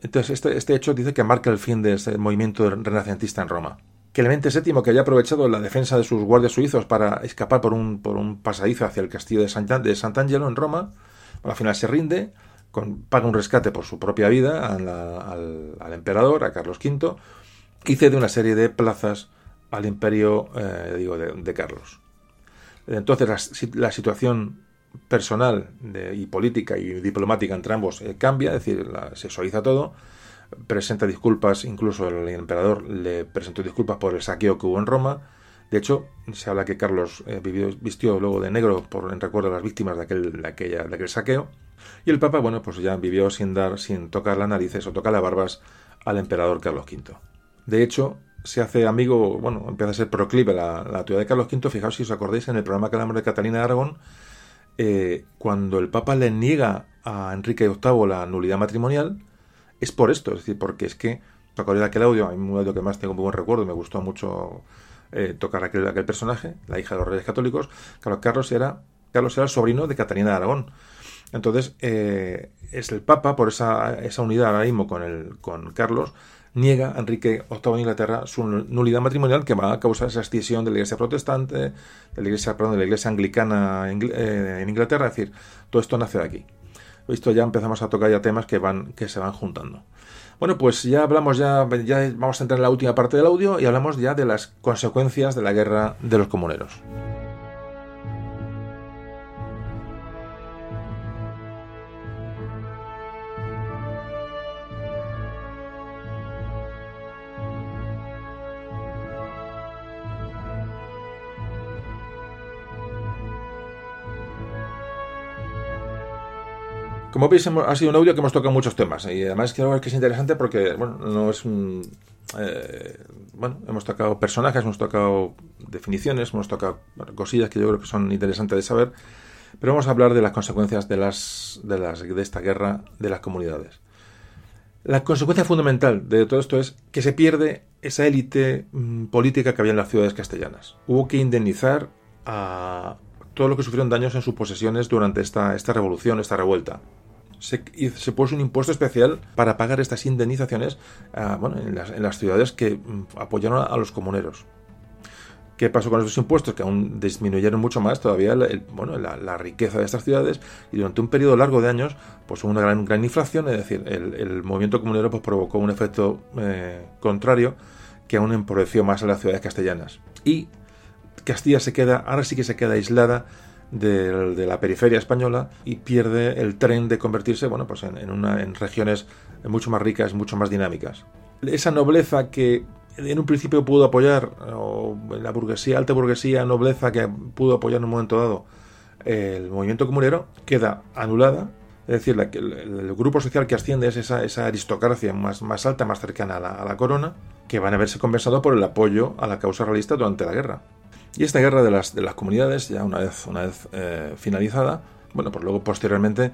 Entonces, este, este, hecho dice que marca el fin de ese movimiento renacentista en Roma. Clemente VII, que había aprovechado la defensa de sus guardias suizos para escapar por un, por un pasadizo hacia el castillo de, de Sant'Angelo en Roma, al final se rinde paga un rescate por su propia vida al, emperador, a Carlos V, y cede una serie de plazas al imperio eh, digo, de, Carlos. Entonces la, situación personal y política y diplomática entre ambos eh, cambia, es decir, se suaviza todo, presenta disculpas, incluso el emperador le presentó disculpas por el saqueo que hubo en Roma, de hecho, se habla que Carlos eh, vistió luego de negro por en recuerdo a las víctimas de aquel, de aquella, de aquel saqueo. Y el Papa, bueno, pues ya vivió sin dar, sin tocar las narices o tocar las barbas al emperador Carlos V. De hecho, se hace amigo, bueno, empieza a ser proclive la, la de Carlos V. Fijaos si os acordáis en el programa que hablamos de Catalina de Aragón, eh, cuando el Papa le niega a Enrique VIII la nulidad matrimonial, es por esto, es decir, porque es que, ¿te acordáis de aquel audio? Hay un audio que más tengo un buen recuerdo, me gustó mucho eh, tocar aquel, aquel personaje, la hija de los reyes católicos. Claro, Carlos era, Carlos era el sobrino de Catalina de Aragón. Entonces, eh, es el Papa, por esa, esa unidad ahora mismo con, el, con Carlos, niega a Enrique VIII de Inglaterra su nulidad matrimonial que va a causar esa escisión de la iglesia protestante, de la iglesia, perdón, de la iglesia anglicana eh, en Inglaterra, es decir, todo esto nace de aquí. Esto ya empezamos a tocar ya temas que van, que se van juntando. Bueno, pues ya hablamos, ya, ya vamos a entrar en la última parte del audio y hablamos ya de las consecuencias de la guerra de los comuneros. Como veis, ha sido un audio que hemos tocado muchos temas y además ver que es interesante porque, bueno, no es un... Eh, bueno, hemos tocado personajes, hemos tocado definiciones, hemos tocado cosillas que yo creo que son interesantes de saber, pero vamos a hablar de las consecuencias de, las, de, las, de esta guerra de las comunidades. La consecuencia fundamental de todo esto es que se pierde esa élite mm, política que había en las ciudades castellanas. Hubo que indemnizar a todo lo que sufrieron daños en sus posesiones durante esta, esta revolución, esta revuelta se, se puso un impuesto especial para pagar estas indemnizaciones ah, bueno, en, las, ciudades que mm, apoyaron a, los comuneros. ¿Qué pasó con esos impuestos? Que aún disminuyeron mucho más todavía bueno, la, riqueza de estas ciudades y durante un periodo largo de años pues hubo una gran, gran inflación, es decir, el, movimiento comunero pues, provocó un efecto eh, contrario que aún empobreció más a las ciudades castellanas. Y Castilla se queda, ahora sí que se queda aislada de, la periferia española y pierde el tren de convertirse bueno, pues en, una, en regiones mucho más ricas, mucho más dinámicas. Esa nobleza que en un principio pudo apoyar, o la burguesía, alta burguesía, nobleza que pudo apoyar en un momento dado el movimiento comunero, queda anulada. Es decir, el, grupo social que asciende es esa, aristocracia más, más, alta, más cercana a la, a la corona, que van a verse compensado por el apoyo a la causa realista durante la guerra. Y esta guerra de las, de las comunidades, ya una vez, una vez eh, finalizada, bueno, pues luego posteriormente,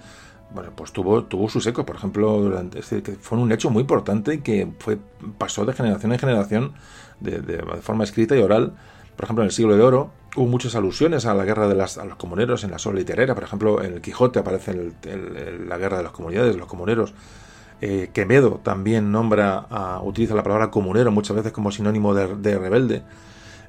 bueno, pues tuvo, tuvo su seco. Por ejemplo, durante, que fue un hecho muy importante que fue, pasó de generación en generación de, de, forma escrita y oral. Por ejemplo, en el siglo de oro hubo muchas alusiones a la guerra de las, a los comuneros en la sola literaria. Por ejemplo, en el Quijote aparece la guerra de las comunidades, los comuneros. Eh, también nombra, utiliza la palabra comunero muchas veces como sinónimo de, rebelde.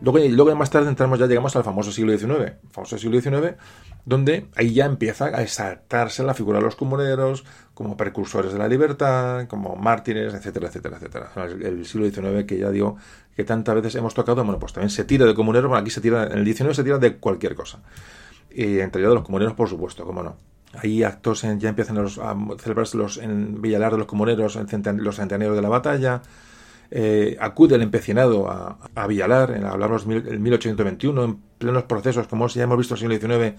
Luego, más tarde entramos, ya llegamos al famoso siglo XIX, famoso siglo XIX, donde ahí ya empieza a exaltarse la figura de los comuneros como precursores de la libertad, como mártires, etcétera, etcétera, etcétera. El, siglo XIX que ya digo que tantas veces hemos tocado, bueno, pues también se tira de comuneros, bueno, aquí se tira, en el XIX se tira de cualquier cosa. Y entre ellos de los comuneros, por supueto, cómo no. Ahí actos ya empiezan a celebrarse los, en Villalar de los Comuneros, los centenarios de la batalla. Eh, acude el empecinado a, a Villalar, en, hablamos en 1821, en plenos procesos, como ya hemos visto en el siglo XIX,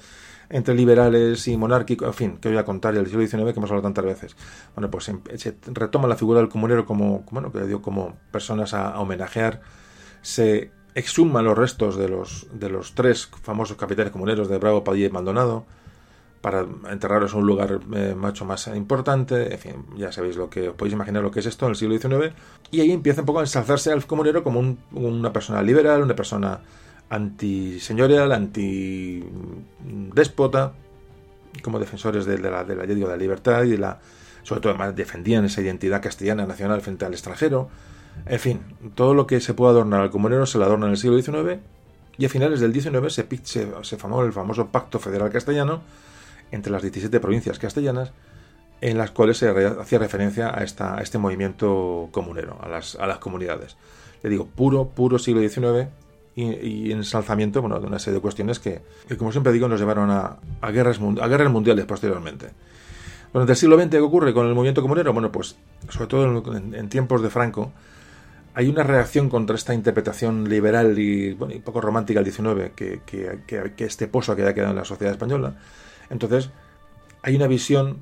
entre liberales y monárquicos, en fin, que voy a contar, el siglo XIX que hemos hablado tantas veces. Bueno, pues em, se retoma la figura del comunero como, bueno, que digo, como personas a, homenajear, se exhuman los restos de los, de los tres famosos capitanes comuneros de Bravo, Padilla y Maldonado, para enterrarlos en un lugar eh, mucho más importante. En fin, ya sabéis lo que os podéis imaginar lo que es esto en el siglo XIX. Y ahí empieza un poco a ensalzarse al comunero como una persona liberal, una persona antiseñorial, antidéspota, como defensores de, la, de, la, de la libertad y de la. Sobre todo, además, defendían esa identidad castellana nacional frente al extranjero. En fin, todo lo que se puede adornar al comunero se lo adorna en el siglo XIX. Y a finales del XIX se, se, se formó el famoso Pacto Federal Castellano, entre las 17 provincias castellanas, en las cuales se hacía referencia a, este movimiento comunero, a las, a las comunidades. Le digo, puro, puro siglo XIX y, en ensalzamiento bueno, de una serie de cuestiones que, como siempre digo, nos llevaron a, a, guerras, a guerras mundiales posteriormente. Durante el siglo XX, ¿qué ocurre con el movimiento comunero? Bueno, pues sobre todo en, tiempos de Franco, hay una reacción contra esta interpretación liberal y, bueno, poco romántica del XIX que, este pozo que ha quedado en la sociedad española entonces, hay una visión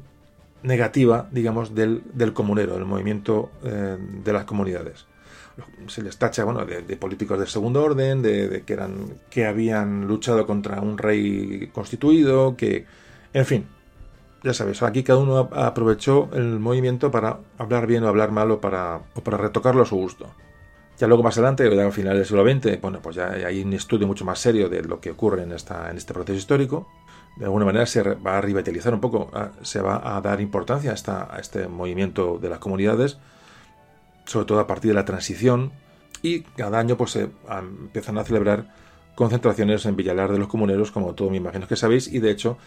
negativa, digamos, del, comunero, del movimiento eh, de las comunidades. Se les tacha, bueno, de, políticos de segundo orden, de, que eran, que habían luchado contra un rey constituido, que, en fin, ya sabes, aquí cada uno aprovechó el movimiento para hablar bien o hablar mal o para, o para retocarlo a su gusto. Ya luego más adelante, a finales del siglo XX, bueno, pues ya hay un estudio mucho más serio de lo que ocurre en, esta, en este proceso histórico de alguna manera se va a revitalizar un poco, se va a dar importancia a, esta, este movimiento de las comunidades, sobre todo a partir de la transición, y cada año pues se empiezan a celebrar concentraciones en Villalar de los Comuneros, como todo me imagino que sabéis, y de hecho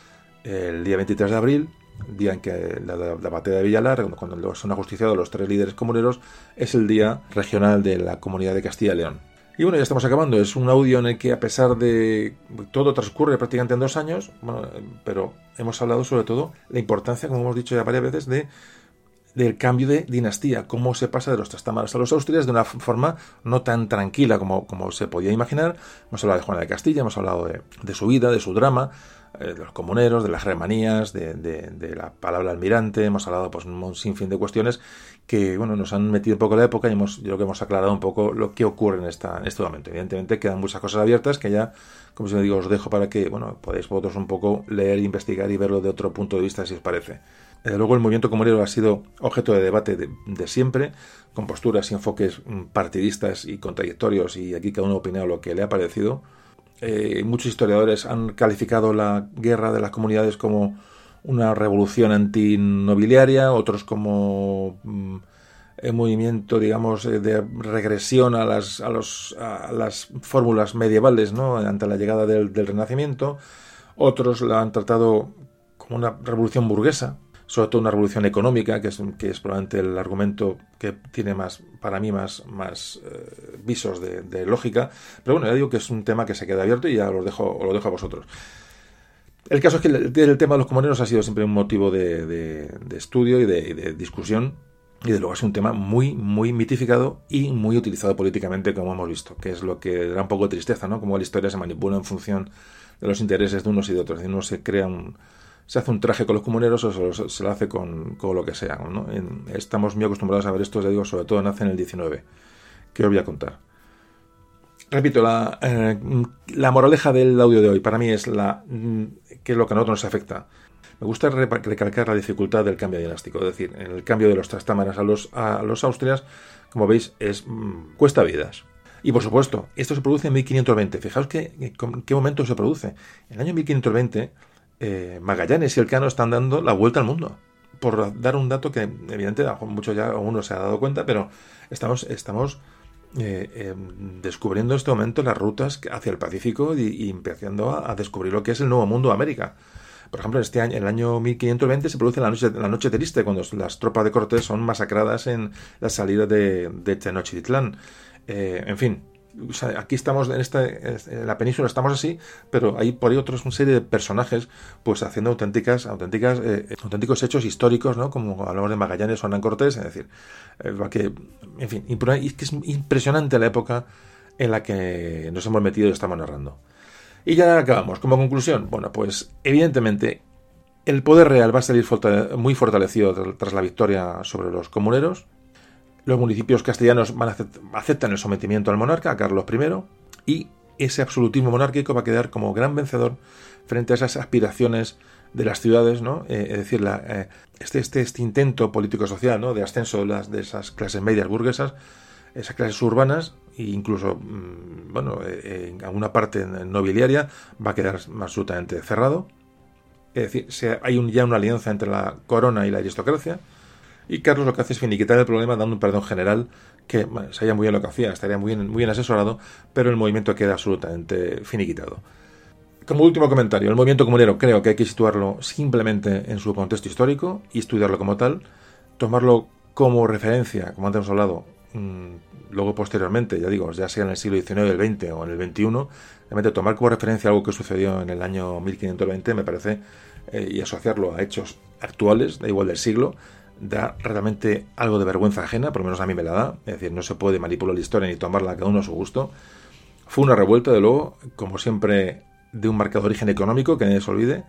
el día 23 de abril, día en que la, la batalla de Villalar, cuando son ajusticiados los tres líderes comuneros, es el día regional de la comunidad de Castilla y León. Y bueno, ya estamos acabando. Es un audio en el que a pesar de todo transcurre prácticamente en dos años, bueno, pero hemos hablado sobre todo la importancia, como hemos dicho ya varias veces, de del cambio de dinastía, cómo se pasa de los Trastámaras a los Austrias de una forma no tan tranquila como, como se podía imaginar. Hemos hablado de Juana de Castilla, hemos hablado de, su vida, de su drama, eh, de los comuneros, de las germanías, de, de, la palabra almirante, hemos hablado pues un sinfín de cuestiones que bueno, nos han metido un poco la época y hemos, yo creo que hemos aclarado un poco lo que ocurre en, esta, en este momento. Evidentemente quedan muchas cosas abiertas que ya, como siempre digo, os dejo para que bueno, podáis vosotros un poco leer, investigar y verlo de otro punto de vista si os parece. Desde luego el movimiento comunero ha sido objeto de debate de, siempre, con posturas y enfoques partidistas y contradictorios y aquí cada uno ha lo que le ha parecido. Eh, muchos historiadores han calificado la guerra de las comunidades como una revolución antinobiliaria, otros como mm, movimiento, digamos, eh, de regresión a las, a los, a las fórmulas medievales, ¿no? Ante la llegada del, del Renacimiento. Otros la han tratado como una revolución burguesa, sobre todo una revolución económica, que es, que es probablemente el argumento que tiene más, para mí, más, más eh, visos de, lógica. Pero bueno, ya digo que es un tema que se queda abierto y ya lo dejo, lo dejo a vosotros. El caso es que el, tema de los comuneros ha sido siempre un motivo de, estudio y de, discusión. Y de luego es un tema muy, muy mitificado y muy utilizado políticamente, como hemos visto, que es lo que da un poco de tristeza, ¿no? Como la historia se manipula en función de los intereses de unos y de otros. Y uno se crea un, se hace un traje con los comuneros o se lo, hace con, lo que sea. ¿no? estamos muy acostumbrados a ver esto, ya digo, sobre todo nace en el 19, que os voy a contar. Repito, la, eh, la moraleja del audio de hoy para mí es la mm, que es lo que a nosotros nos afecta. Me gusta recalcar la dificultad del cambio dinástico, es decir, el cambio de los trastámaras a los, a los austrias, como veis, es mm, cuesta vidas. Y por supuesto, esto se produce en 1520. Fijaos que, en qué momento se produce. En el año 1520 eh, Magallanes y Elcano están dando la vuelta al mundo. por dar un dato que evidentemente mucho ya uno se ha dado cuenta, pero estamos, estamos eh, em, descubriendo en este momento las rutas hacia el Pacífico y, empezando a, descubrir lo que es el nuevo mundo de América. Por ejemplo, este año, en el año 1520 se produce la noche, la noche triste, cuando las tropas de Cortés son masacradas en la salida de, Tenochtitlán. Eh, en fin, aquí estamos en, esta, en la península estamos así, pero hay por ahí otros una serie de personajes pues haciendo auténticas, auténticas, eh, auténticos hechos históricos, ¿no? Como hablamos de Magallanes o Hernán Cortés, es decir, eh, que, en fin, es que es impresionante la época en la que nos hemos metido y estamos narrando. Y ya acabamos. Como conclusión, bueno, pues evidentemente el poder real va a salir muy fortalecido tras la victoria sobre los comuneros. Los municipios castellanos van a aceptan el sometimiento al monarca, a Carlos I, y ese absolutismo monárquico va a quedar como gran vencedor frente a esas aspiraciones de las ciudades, ¿no? Eh, es decir, la, eh, este, este, este, intento político-social, ¿no? De ascenso de, las, de esas clases medias burguesas, esas clases urbanas, e incluso, mm, bueno, eh, en alguna parte nobiliaria, va a quedar absolutamente cerrado. Es decir, hay un, ya una alianza entre la corona y la aristocracia, y Carlos lo que hace es finiquitar el problema dando un perdón general que bueno, sería muy bien lo que hacía, estaría muy bien, muy bien asesorado, pero el movimiento queda absolutamente finiquitado. Como último comentario, el movimiento comunero creo que hay que situarlo simplemente en su contexto histórico y estudiarlo como tal, tomarlo como referencia, como antes hemos hablado, mm, luego posteriormente, ya digo, ya sea en el siglo XIX, el XX o en el XXI, realmente tomar como referencia algo que sucedió en el año 1520 me parece, eh, y asociarlo a hechos actuales, da igual del siglo, da realmente algo de vergüenza ajena, por lo menos a mí me la da, es decir, no se puede manipular la historia ni tomarla cada uno a su gusto. Fue una revuelta, de luego, como siempre, de un marcado origen económico, que nadie se olvide,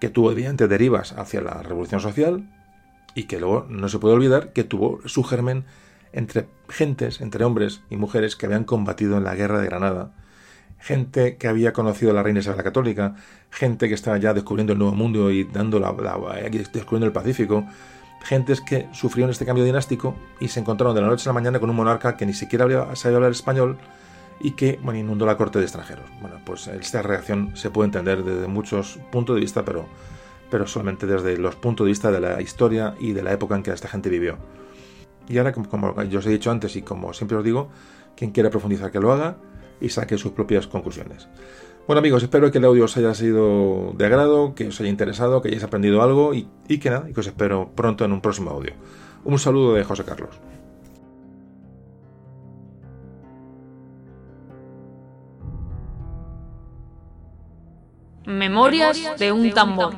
que tuvo evidente derivas hacia la revolución social y que luego no se puede olvidar que tuvo su germen entre gentes, entre hombres y mujeres que habían combatido en la guerra de Granada, gente que había conocido a la reina Isabel la Católica, gente que estaba ya descubriendo el Nuevo Mundo y dando la, descubriendo el Pacífico, gentes que sufrieron este cambio dinástico y se encontraron de la noche a la mañana con un monarca que ni siquiera sabía hablar español y que bueno, inundó la corte de extranjeros. Bueno, pues esta reacción se puede entender desde muchos puntos de vista, pero, pero solamente desde los puntos de vista de la historia y de la época en que esta gente vivió. Y ahora, como, como yo os he dicho antes y como siempre os digo, quien quiera profundizar que lo haga y saque sus propias conclusiones. Bueno amigos, espero que el audio os haya sido de agrado, que os haya interesado, que hayáis aprendido algo y, que nada, y que os espero pronto en un próximo audio. Un saludo de José Carlos. Memorias de un tambor.